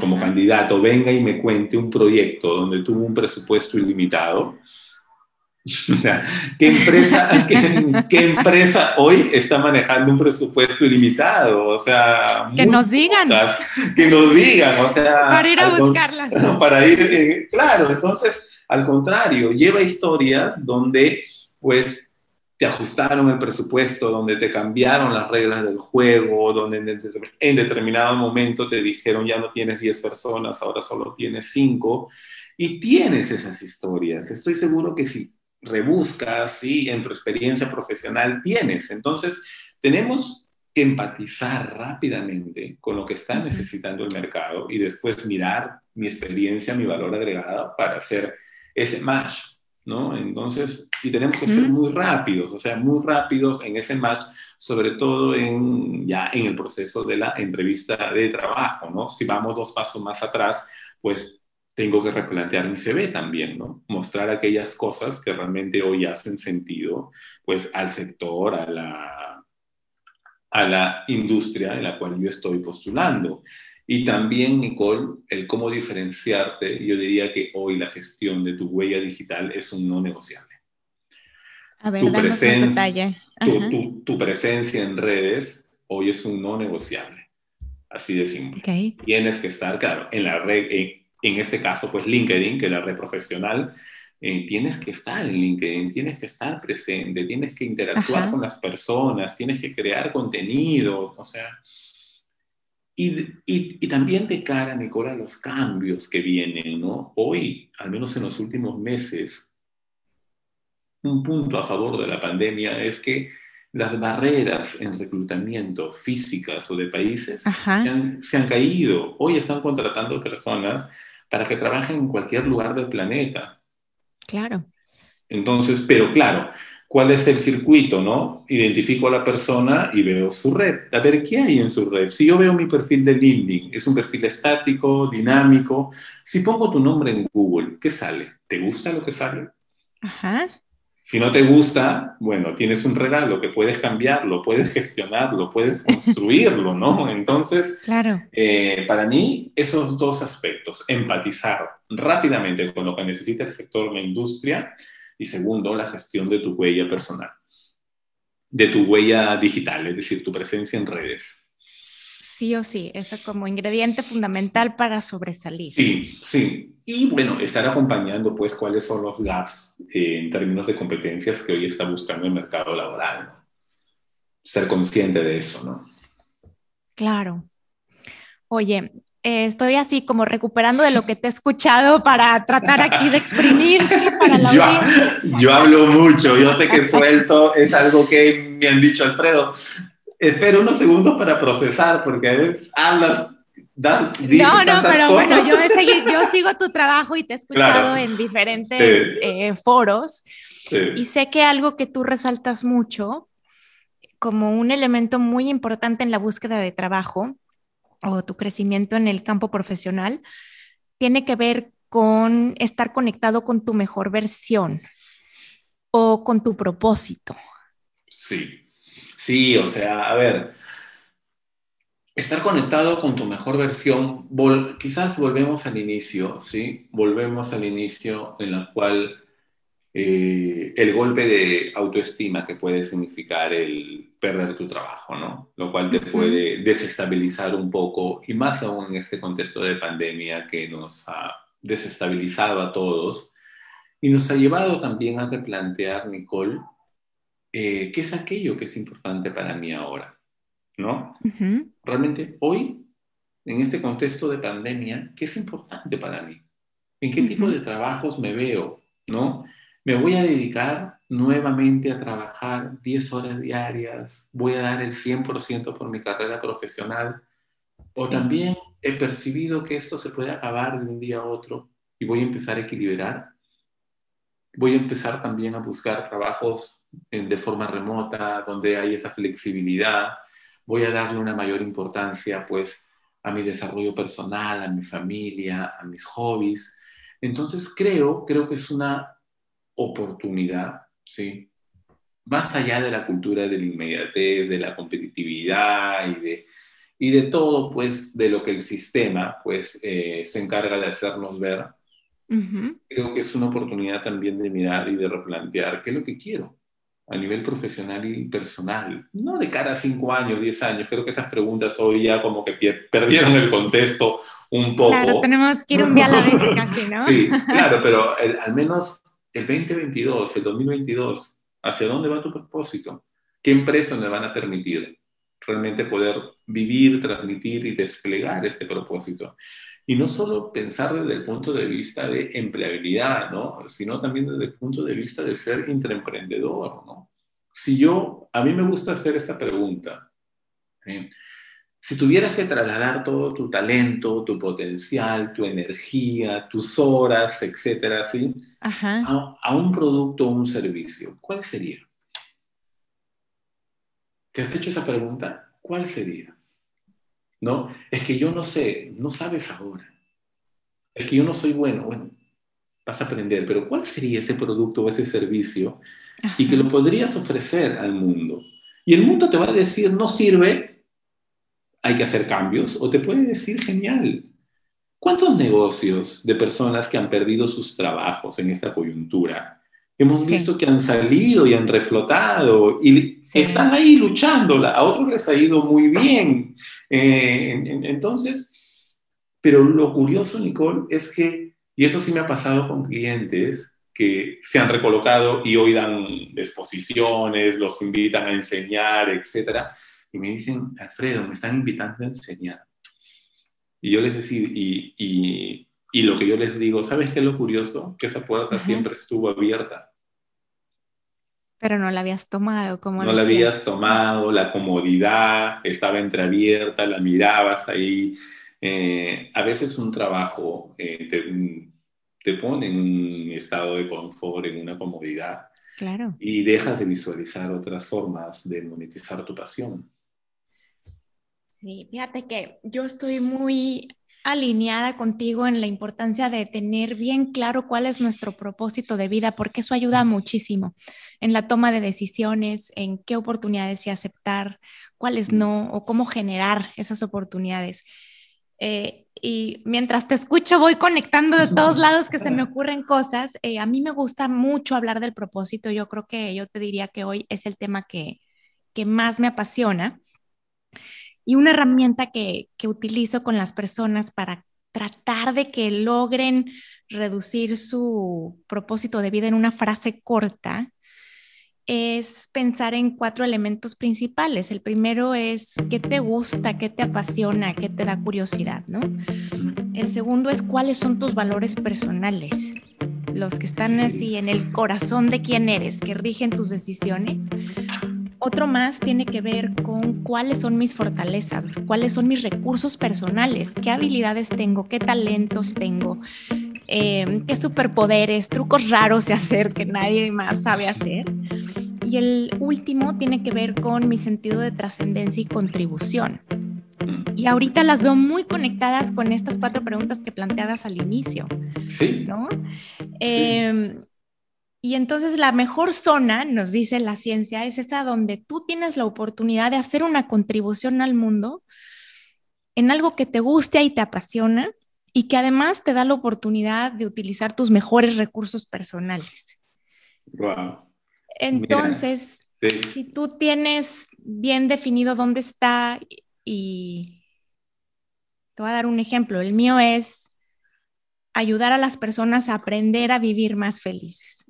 como candidato venga y me cuente un proyecto donde tuvo un presupuesto ilimitado, ¿Qué empresa, qué, empresa hoy está manejando un presupuesto ilimitado? O sea, que nos digan. que nos digan, o sea. Para ir a buscarlas. Para ir, eh, claro, entonces, al contrario, lleva historias donde, pues, te ajustaron el presupuesto, donde te cambiaron las reglas del juego, donde en, determinado momento te dijeron ya no tienes 10 personas, ahora solo tienes 5, y tienes esas historias. Estoy seguro que si rebuscas, ¿sí? en tu experiencia profesional tienes. Entonces, tenemos que empatizar rápidamente con lo que está necesitando el mercado y después mirar mi experiencia, mi valor agregado para hacer ese match ¿no? Entonces, y tenemos que ser muy rápidos, o sea, muy rápidos en ese match, sobre todo en, ya en el proceso de la entrevista de trabajo, ¿no? Si vamos dos pasos más atrás, pues tengo que replantear mi CV también, ¿no? Mostrar aquellas cosas que realmente hoy hacen sentido, pues, al sector, a la, a la industria en la cual yo estoy postulando. Y también, Nicole, el cómo diferenciarte, yo diría que hoy la gestión de tu huella digital es un no negociable. A ver, tu, presencia, tu, tu, presencia en redes hoy es un no negociable. Así de simple. Tienes que estar, claro, en la red, en, este caso, pues LinkedIn, que es la red profesional, eh, tienes que estar en LinkedIn, tienes que estar presente, tienes que interactuar con las personas, tienes que crear contenido, o sea, y, y, también de cara, Nicola, a los cambios que vienen, ¿no? Hoy, al menos en los últimos meses, un punto a favor de la pandemia es que las barreras en reclutamiento físicas o de países se han, se han, caído. Hoy están contratando personas para que trabajen en cualquier lugar del planeta. Claro. Entonces, pero claro, cuál es el circuito, ¿no? Identifico a la persona y veo su red. A ver, ¿qué hay en su red? Si yo veo mi perfil de LinkedIn, es un perfil estático, dinámico. Si pongo tu nombre en Google, ¿qué sale? ¿Te gusta lo que sale? Ajá. Si no te gusta, bueno, tienes un regalo que puedes cambiarlo, puedes gestionarlo, puedes construirlo, ¿no? Entonces, claro. Eh, para mí, esos dos aspectos, empatizar rápidamente con lo que necesita el sector, la industria, y segundo, la gestión de tu huella personal, de tu huella digital, es decir, tu presencia en redes. Sí o sí, eso como ingrediente fundamental para sobresalir. Sí, sí. Y bueno, estar acompañando pues cuáles son los gaps eh, en términos de competencias que hoy está buscando el mercado laboral. Ser consciente de eso, ¿no? Claro. Oye, eh, estoy así como recuperando de lo que te he escuchado para tratar aquí de exprimir para la yo, yo hablo mucho, yo sé que suelto, es algo que me han dicho Alfredo. Espero unos segundos para procesar, porque a veces hablas Da, no, no, pero bueno, yo, yo, sigo tu trabajo y te he escuchado en diferentes eh, foros y sé que algo que tú resaltas mucho como un elemento muy importante en la búsqueda de trabajo o tu crecimiento en el campo profesional tiene que ver con estar conectado con tu mejor versión. o con tu propósito? Sí, sí, o sea, a ver, estar conectado con tu mejor versión, quizás volvemos al inicio, ¿sí? Volvemos al inicio en la cual eh, el golpe de autoestima que puede significar el perder tu trabajo, ¿no? Lo cual te puede desestabilizar un poco y más aún en este contexto de pandemia que nos ha desestabilizado a todos y nos ha llevado también a replantear, Nicole, eh, qué es aquello que es importante para mí ahora, ¿no? Realmente hoy, en este contexto de pandemia, ¿qué es importante para mí? ¿En qué tipo de trabajos me veo, ¿no? Me voy a dedicar nuevamente a trabajar 10 horas diarias, voy a dar el 100% por mi carrera profesional, o también he percibido que esto se puede acabar de un día a otro y voy a empezar a equilibrar. Voy a empezar también a buscar trabajos de forma remota, donde hay esa flexibilidad. Voy a darle una mayor importancia, pues, a mi desarrollo personal, a mi familia, a mis hobbies. Entonces creo, creo que es una oportunidad, ¿sí? Más allá de la cultura de la inmediatez, de la competitividad y de, y de todo, pues, de lo que el sistema, pues, eh, se encarga de hacernos ver, creo que es una oportunidad también de mirar y de replantear qué es lo que quiero a nivel profesional y personal, no de cara a cinco años, diez años, creo que esas preguntas hoy ya como que perdieron el contexto un poco. Claro, tenemos que ir un día a la vez casi, ¿no? Sí, claro, pero al menos el 2022, el 2022, ¿hacia dónde va tu propósito? ¿Qué empresas me van a permitir realmente poder vivir, transmitir y desplegar este propósito? Y no solo pensar desde el punto de vista de empleabilidad, ¿no? sino también desde el punto de vista de ser intraemprendedor. ¿no? Si yo, a mí me gusta hacer esta pregunta, ¿eh? Si tuvieras que trasladar todo tu talento, tu potencial, tu energía, tus horas, etcétera, ¿sí? A, un producto o un servicio, ¿cuál sería? ¿Te has hecho esa pregunta? ¿Cuál sería? ¿No? Es que yo no sé, no sabes ahora. Es que yo no soy bueno. Bueno, vas a aprender, pero ¿cuál sería ese producto o ese servicio? Y que lo podrías ofrecer al mundo. Y el mundo te va a decir, no sirve, hay que hacer cambios, o te puede decir, genial. ¿Cuántos negocios de personas que han perdido sus trabajos en esta coyuntura hemos visto que han salido y han reflotado y están ahí luchándola? A otros les ha ido muy bien. Eh, entonces, pero lo curioso, Nicole, es que, y eso sí me ha pasado con clientes, que se han recolocado y hoy dan exposiciones, los invitan a enseñar, etcétera y me dicen, Alfredo, me están invitando a enseñar. Y yo les decía, y, y, y lo que yo les digo, ¿sabes qué es lo curioso? Que esa puerta siempre estuvo abierta. Pero no la habías tomado, como No la habías tomado, la comodidad estaba entreabierta, la mirabas ahí. Eh, a veces un trabajo eh, te, te, pone en un estado de confort, en una comodidad. Claro. Y dejas de visualizar otras formas de monetizar tu pasión. Sí, fíjate que yo estoy muy alineada contigo en la importancia de tener bien claro cuál es nuestro propósito de vida, porque eso ayuda muchísimo en la toma de decisiones, en qué oportunidades sí aceptar, cuáles no, o cómo generar esas oportunidades. Eh, y mientras te escucho, voy conectando de todos lados que se me ocurren cosas. Eh, a mí me gusta mucho hablar del propósito. Yo creo que yo te diría que hoy es el tema que, que más me apasiona. Y una herramienta que, utilizo con las personas para tratar de que logren reducir su propósito de vida en una frase corta es pensar en cuatro elementos principales. El primero es qué te gusta, qué te apasiona, qué te da curiosidad, ¿no? El segundo es cuáles son tus valores personales, los que están así en el corazón de quién eres, que rigen tus decisiones. Otro más tiene que ver con cuáles son mis fortalezas, cuáles son mis recursos personales, qué habilidades tengo, qué talentos tengo, em, qué superpoderes, trucos raros de hacer que nadie más sabe hacer. Y el último tiene que ver con mi sentido de trascendencia y contribución. Y ahorita las veo muy conectadas con estas cuatro preguntas que planteabas al inicio. Sí. ¿No? Em, Y entonces la mejor zona, nos dice la ciencia, es esa donde tú tienes la oportunidad de hacer una contribución al mundo en algo que te guste y te apasiona y que además te da la oportunidad de utilizar tus mejores recursos personales. Wow. Entonces, si tú tienes bien definido dónde está y te voy a dar un ejemplo, el mío es ayudar a las personas a aprender a vivir más felices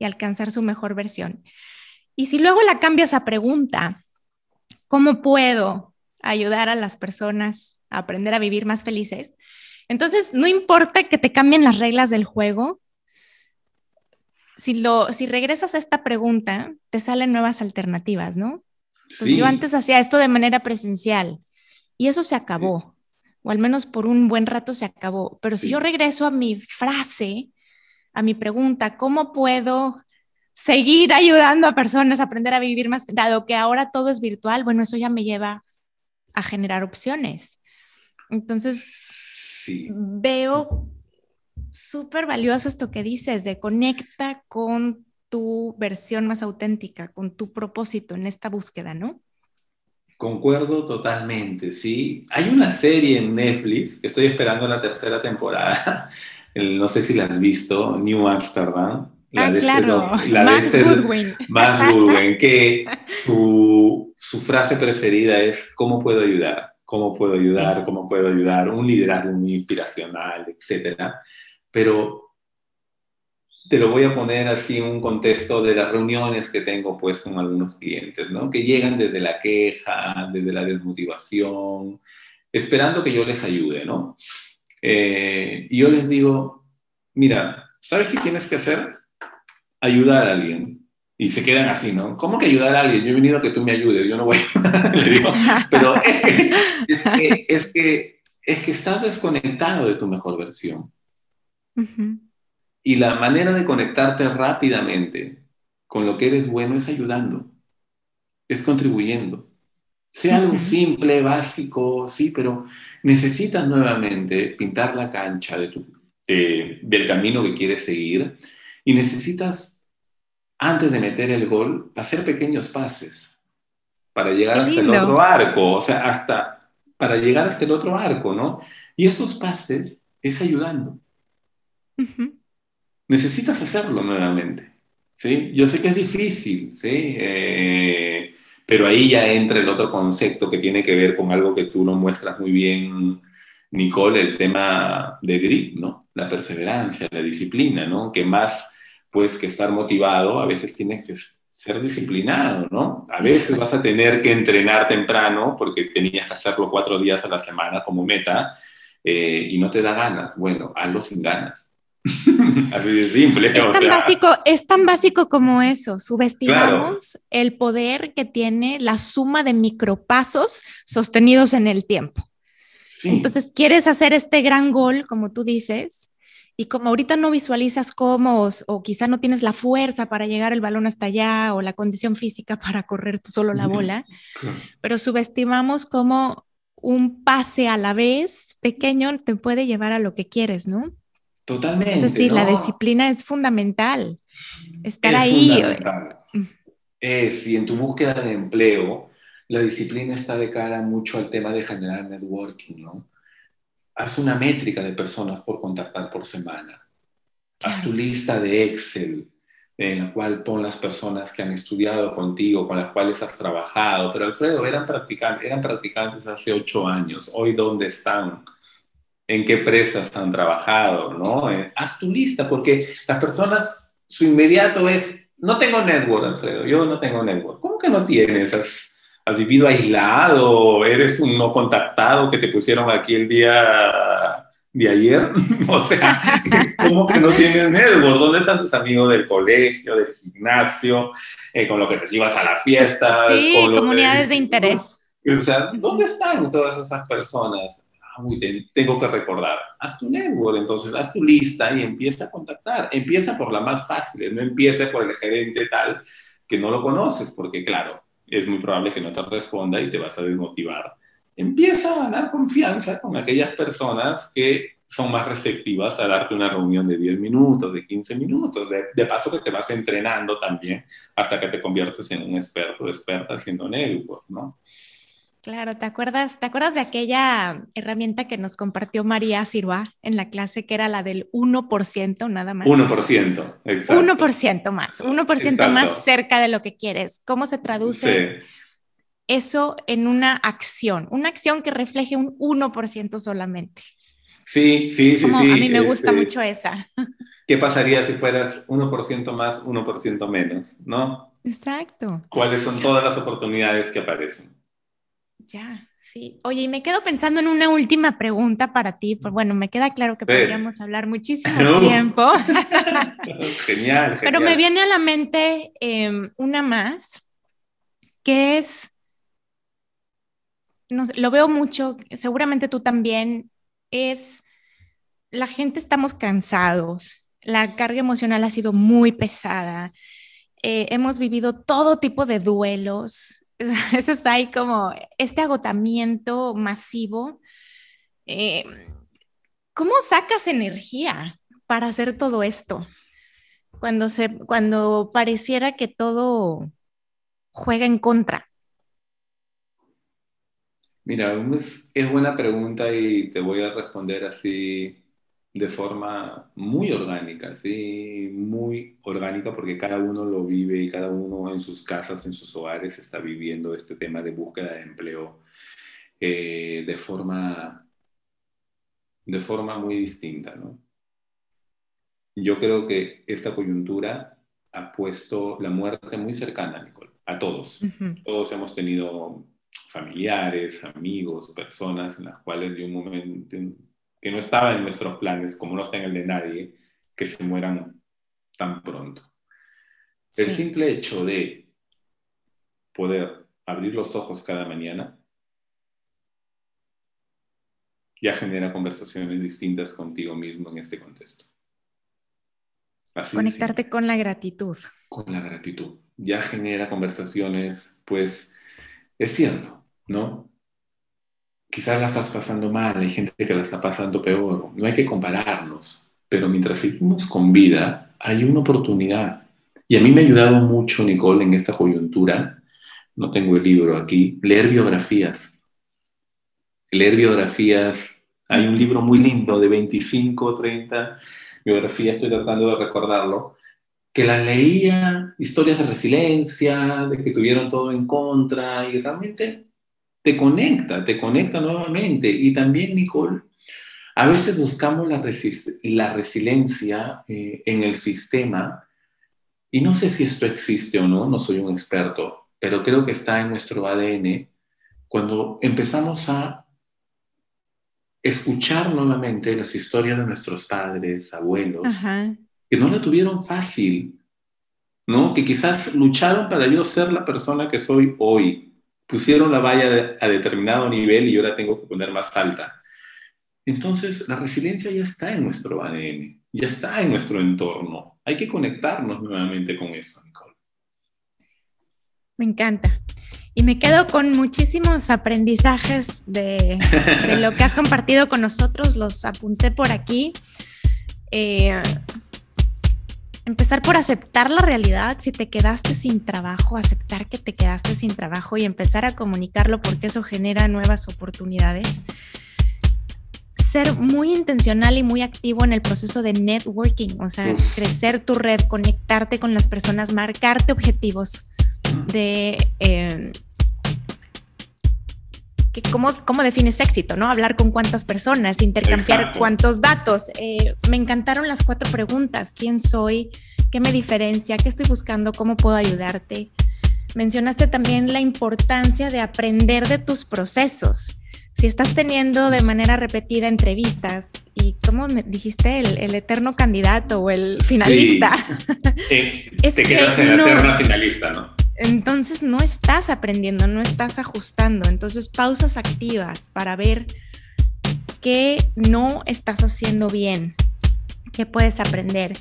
y alcanzar su mejor versión. Y si luego la cambias a pregunta, ¿cómo puedo ayudar a las personas a aprender a vivir más felices? Entonces, no importa que te cambien las reglas del juego, si, lo, si regresas a esta pregunta, te salen nuevas alternativas, ¿no? Entonces, yo antes hacía esto de manera presencial y eso se acabó, o al menos por un buen rato se acabó. Pero si yo regreso a mi frase, a mi pregunta, ¿cómo puedo seguir ayudando a personas a aprender a vivir más? Dado que ahora todo es virtual, bueno, eso ya me lleva a generar opciones. Entonces, veo súper valioso esto que dices, de conecta con tu versión más auténtica, con tu propósito en esta búsqueda, ¿no? Concuerdo totalmente, sí. Hay una serie en Netflix que estoy esperando la tercera temporada no sé si la has visto, New Amsterdam. La ah, de este claro, la más de este Goodwin. Más Goodwin, que su, su, frase preferida es, ¿cómo puedo ayudar? ¿Cómo puedo ayudar? ¿Cómo puedo ayudar? Un liderazgo muy inspiracional, etc. Pero te lo voy a poner así en un contexto de las reuniones que tengo pues con algunos clientes, ¿no? Que llegan desde la queja, desde la desmotivación, esperando que yo les ayude, ¿no? Eh, y yo les digo, mira, ¿sabes qué tienes que hacer? Ayudar a alguien. Y se quedan así, ¿no? ¿Cómo que ayudar a alguien? Yo he venido a que tú me ayudes, yo no voy a... Le digo, pero es que, es que, es que, estás desconectado de tu mejor versión. Y la manera de conectarte rápidamente con lo que eres bueno es ayudando, es contribuyendo. Sea algo simple, básico, sí, pero necesitas nuevamente pintar la cancha de tu, del camino que quieres seguir y necesitas, antes de meter el gol, hacer pequeños pases para llegar hasta el otro arco, o sea, hasta para llegar hasta el otro arco, ¿no? Y esos pases es ayudando. Necesitas hacerlo nuevamente, ¿sí? Yo sé que es difícil, ¿sí? Eh, pero ahí ya entra el otro concepto que tiene que ver con algo que tú nos muestras muy bien, Nicole, el tema de grit, ¿no? La perseverancia, la disciplina, ¿no? Que más, pues, que estar motivado, a veces tienes que ser disciplinado, ¿no? A veces vas a tener que entrenar temprano porque tenías que hacerlo cuatro días a la semana como meta eh, y no te da ganas. Bueno, hazlo sin ganas Así de simple. Es tan, básico, es tan básico como eso. Subestimamos el poder que tiene la suma de micropasos sostenidos en el tiempo. Entonces, quieres hacer este gran gol, como tú dices, y como ahorita no visualizas cómo, o, quizá no tienes la fuerza para llegar el balón hasta allá, o la condición física para correr tú solo la bola, pero subestimamos cómo un pase a la vez pequeño te puede llevar a lo que quieres, ¿no? Totalmente. Es decir, la disciplina es fundamental. Estar ahí. Fundamental. Es, y en tu búsqueda de empleo, la disciplina está de cara mucho al tema de generar networking, ¿no? Haz una métrica de personas por contactar por semana. Haz tu lista de Excel en la cual pon las personas que han estudiado contigo, con las cuales has trabajado. Pero Alfredo, eran practicantes, eran practicantes hace ocho años. Hoy, ¿dónde están? En qué empresas han trabajado, ¿no? Eh, haz tu lista, porque las personas, su inmediato es, no tengo network, Alfredo, yo no tengo network. ¿Cómo que no tienes? ¿Has, has vivido aislado? ¿Eres un no contactado que te pusieron aquí el día de ayer? o sea, ¿cómo que no tienes network? ¿Dónde están tus amigos del colegio, del gimnasio, eh, con lo que te ibas a la fiesta? Sí, comunidades de interés. O sea, ¿dónde están todas esas personas? Tengo que recordar, haz tu network, entonces haz tu lista y empieza a contactar. Empieza por la más fácil, no empiece por el gerente tal que no lo conoces, porque claro, es muy probable que no te responda y te vas a desmotivar. Empieza a ganar confianza con aquellas personas que son más receptivas a darte una reunión de 10 minutos, de 15 minutos, de, paso que te vas entrenando también hasta que te conviertes en un experto o experta haciendo network, ¿no? Claro, ¿te acuerdas, ¿te acuerdas de aquella herramienta que nos compartió María Sirva en la clase que era la del 1% nada más? 1%, exacto. 1% más, 1% más cerca de lo que quieres. ¿Cómo se traduce eso en una acción? Una acción que refleje un 1% solamente. Sí, sí, sí, sí. A mí me gusta este, mucho esa. ¿Qué pasaría si fueras 1% más, 1% menos? ¿No? Exacto. ¿Cuáles son todas las oportunidades que aparecen? Ya, sí. Oye, y me quedo pensando en una última pregunta para ti. Pues bueno, me queda claro que podríamos hablar muchísimo tiempo. genial, Pero me viene a la mente em, una más, que es, no lo veo mucho, seguramente tú también, es, la gente estamos cansados, la carga emocional ha sido muy pesada, eh, hemos vivido todo tipo de duelos, eso es como este agotamiento masivo. Eh, ¿Cómo sacas energía para hacer todo esto? Cuando, se, cuando pareciera que todo juega en contra. Mira, es buena pregunta y te voy a responder así de forma muy orgánica, sí, muy orgánica porque cada uno lo vive y cada uno en sus casas, en sus hogares está viviendo este tema de búsqueda de empleo eh, de forma de forma muy distinta, ¿no? Yo creo que esta coyuntura ha puesto la muerte muy cercana, Nicole, a todos. Todos hemos tenido familiares, amigos, personas en las cuales de un momento, que no estaba en nuestros planes, como no está en el de nadie, que se mueran tan pronto. El simple hecho de poder abrir los ojos cada mañana ya genera conversaciones distintas contigo mismo en este contexto. Conectarte con la gratitud. Con la gratitud. Ya genera conversaciones, pues es cierto, ¿no? Quizás la estás pasando mal, hay gente que la está pasando peor, no hay que compararnos, pero mientras seguimos con vida, hay una oportunidad. Y a mí me ha ayudado mucho, Nicole, en esta coyuntura, no tengo el libro aquí, leer biografías. Leer biografías, hay un libro muy lindo de 25, 30 biografías, estoy tratando de recordarlo, que la leía, historias de resiliencia, de que tuvieron todo en contra, y realmente te conecta, te conecta nuevamente. Y también, Nicole, a veces buscamos la, la resiliencia eh, en el sistema y no sé si esto existe o no, no soy un experto, pero creo que está en nuestro ADN cuando empezamos a escuchar nuevamente las historias de nuestros padres, abuelos, que no la tuvieron fácil, ¿no? Que quizás lucharon para yo ser la persona que soy hoy, pusieron la valla a determinado nivel y yo la tengo que poner más alta. Entonces, la resiliencia ya está en nuestro ADN, ya está en nuestro entorno. Hay que conectarnos nuevamente con eso, Nicole. Me encanta. Y me quedo con muchísimos aprendizajes de, lo que has compartido con nosotros. Los apunté por aquí. Eh, empezar por aceptar la realidad, si te quedaste sin trabajo, aceptar que te quedaste sin trabajo y empezar a comunicarlo porque eso genera nuevas oportunidades. Ser muy intencional y muy activo en el proceso de networking, o sea, crecer tu red, conectarte con las personas, marcarte objetivos de... Eh, cómo, cómo, defines éxito, ¿no? Hablar con cuántas personas, intercambiar cuántos datos. Eh, me encantaron las cuatro preguntas. ¿Quién soy? ¿Qué me diferencia? ¿Qué estoy buscando? ¿Cómo puedo ayudarte? Mencionaste también la importancia de aprender de tus procesos. Si estás teniendo de manera repetida entrevistas y, ¿cómo me dijiste? El, eterno candidato o el finalista. Sí. te quedas en la eterna finalista, ¿no? Entonces no estás aprendiendo, no estás ajustando. Entonces pausas activas para ver qué no estás haciendo bien, qué puedes aprender.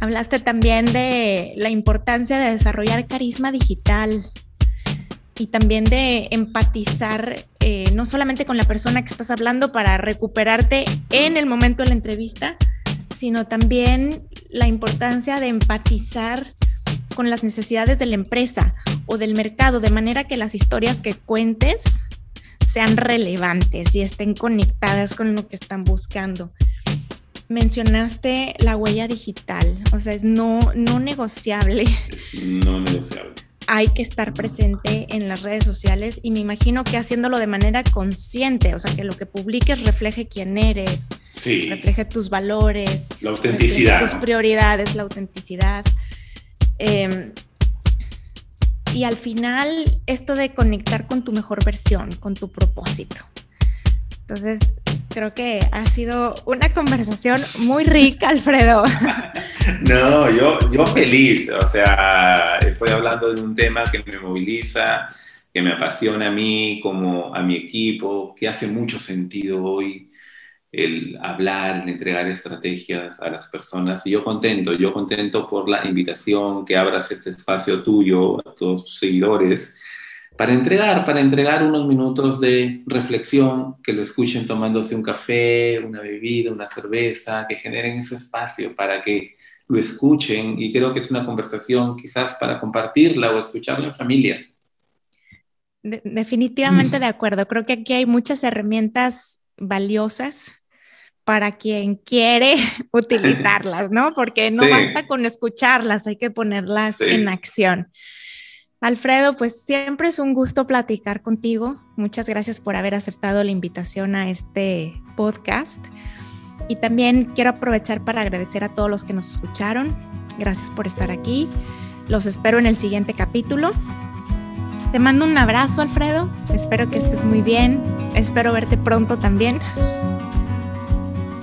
Hablaste también de la importancia de desarrollar carisma digital y también de empatizar eh, no solamente con la persona que estás hablando para recuperarte en el momento de la entrevista, sino también la importancia de empatizar con las necesidades de la empresa o del mercado, de manera que las historias que cuentes sean relevantes y estén conectadas con lo que están buscando. Mencionaste la huella digital, o sea, es no, no negociable. No negociable. Hay que estar presente en las redes sociales y me imagino que haciéndolo de manera consciente, o sea, que lo que publiques refleje quién eres, refleje tus valores, la autenticidad, tus prioridades, la autenticidad. Em, y al final, esto de conectar con tu mejor versión, con tu propósito. Entonces, creo que ha sido una conversación muy rica, Alfredo. No, yo, yo feliz, o sea, estoy hablando de un tema que me moviliza, que me apasiona a mí, como a mi equipo, que hace mucho sentido hoy el hablar, el entregar estrategias a las personas. Y yo contento, yo contento por la invitación, que abras este espacio tuyo a todos tus seguidores, para entregar, para entregar unos minutos de reflexión, que lo escuchen tomándose un café, una bebida, una cerveza, que generen ese espacio para que lo escuchen. Y creo que es una conversación quizás para compartirla o escucharla en familia. definitivamente de acuerdo. Creo que aquí hay muchas herramientas valiosas para quien quiere utilizarlas, ¿no? Porque no basta con escucharlas, hay que ponerlas en acción. Alfredo, pues siempre es un gusto platicar contigo. Muchas gracias por haber aceptado la invitación a este podcast. Y también quiero aprovechar para agradecer a todos los que nos escucharon. Gracias por estar aquí. Los espero en el siguiente capítulo. Te mando un abrazo, Alfredo. Espero que estés muy bien. Espero verte pronto también.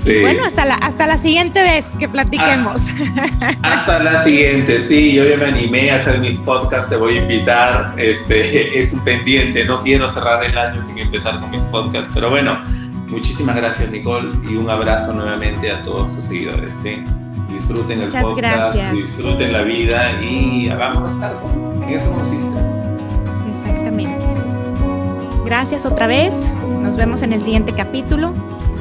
Bueno, hasta la, hasta la siguiente vez que platiquemos. Hasta, la siguiente, sí, yo ya me animé a hacer mi podcast, te voy a invitar, este, es un pendiente, no quiero cerrar el año sin empezar con mis podcasts, pero bueno, muchísimas gracias Nicole y un abrazo nuevamente a todos tus seguidores, ¿sí? Disfruten el podcast, disfruten la vida y hagamos algo, en eso consiste. Exactamente. Gracias otra vez, nos vemos en el siguiente capítulo.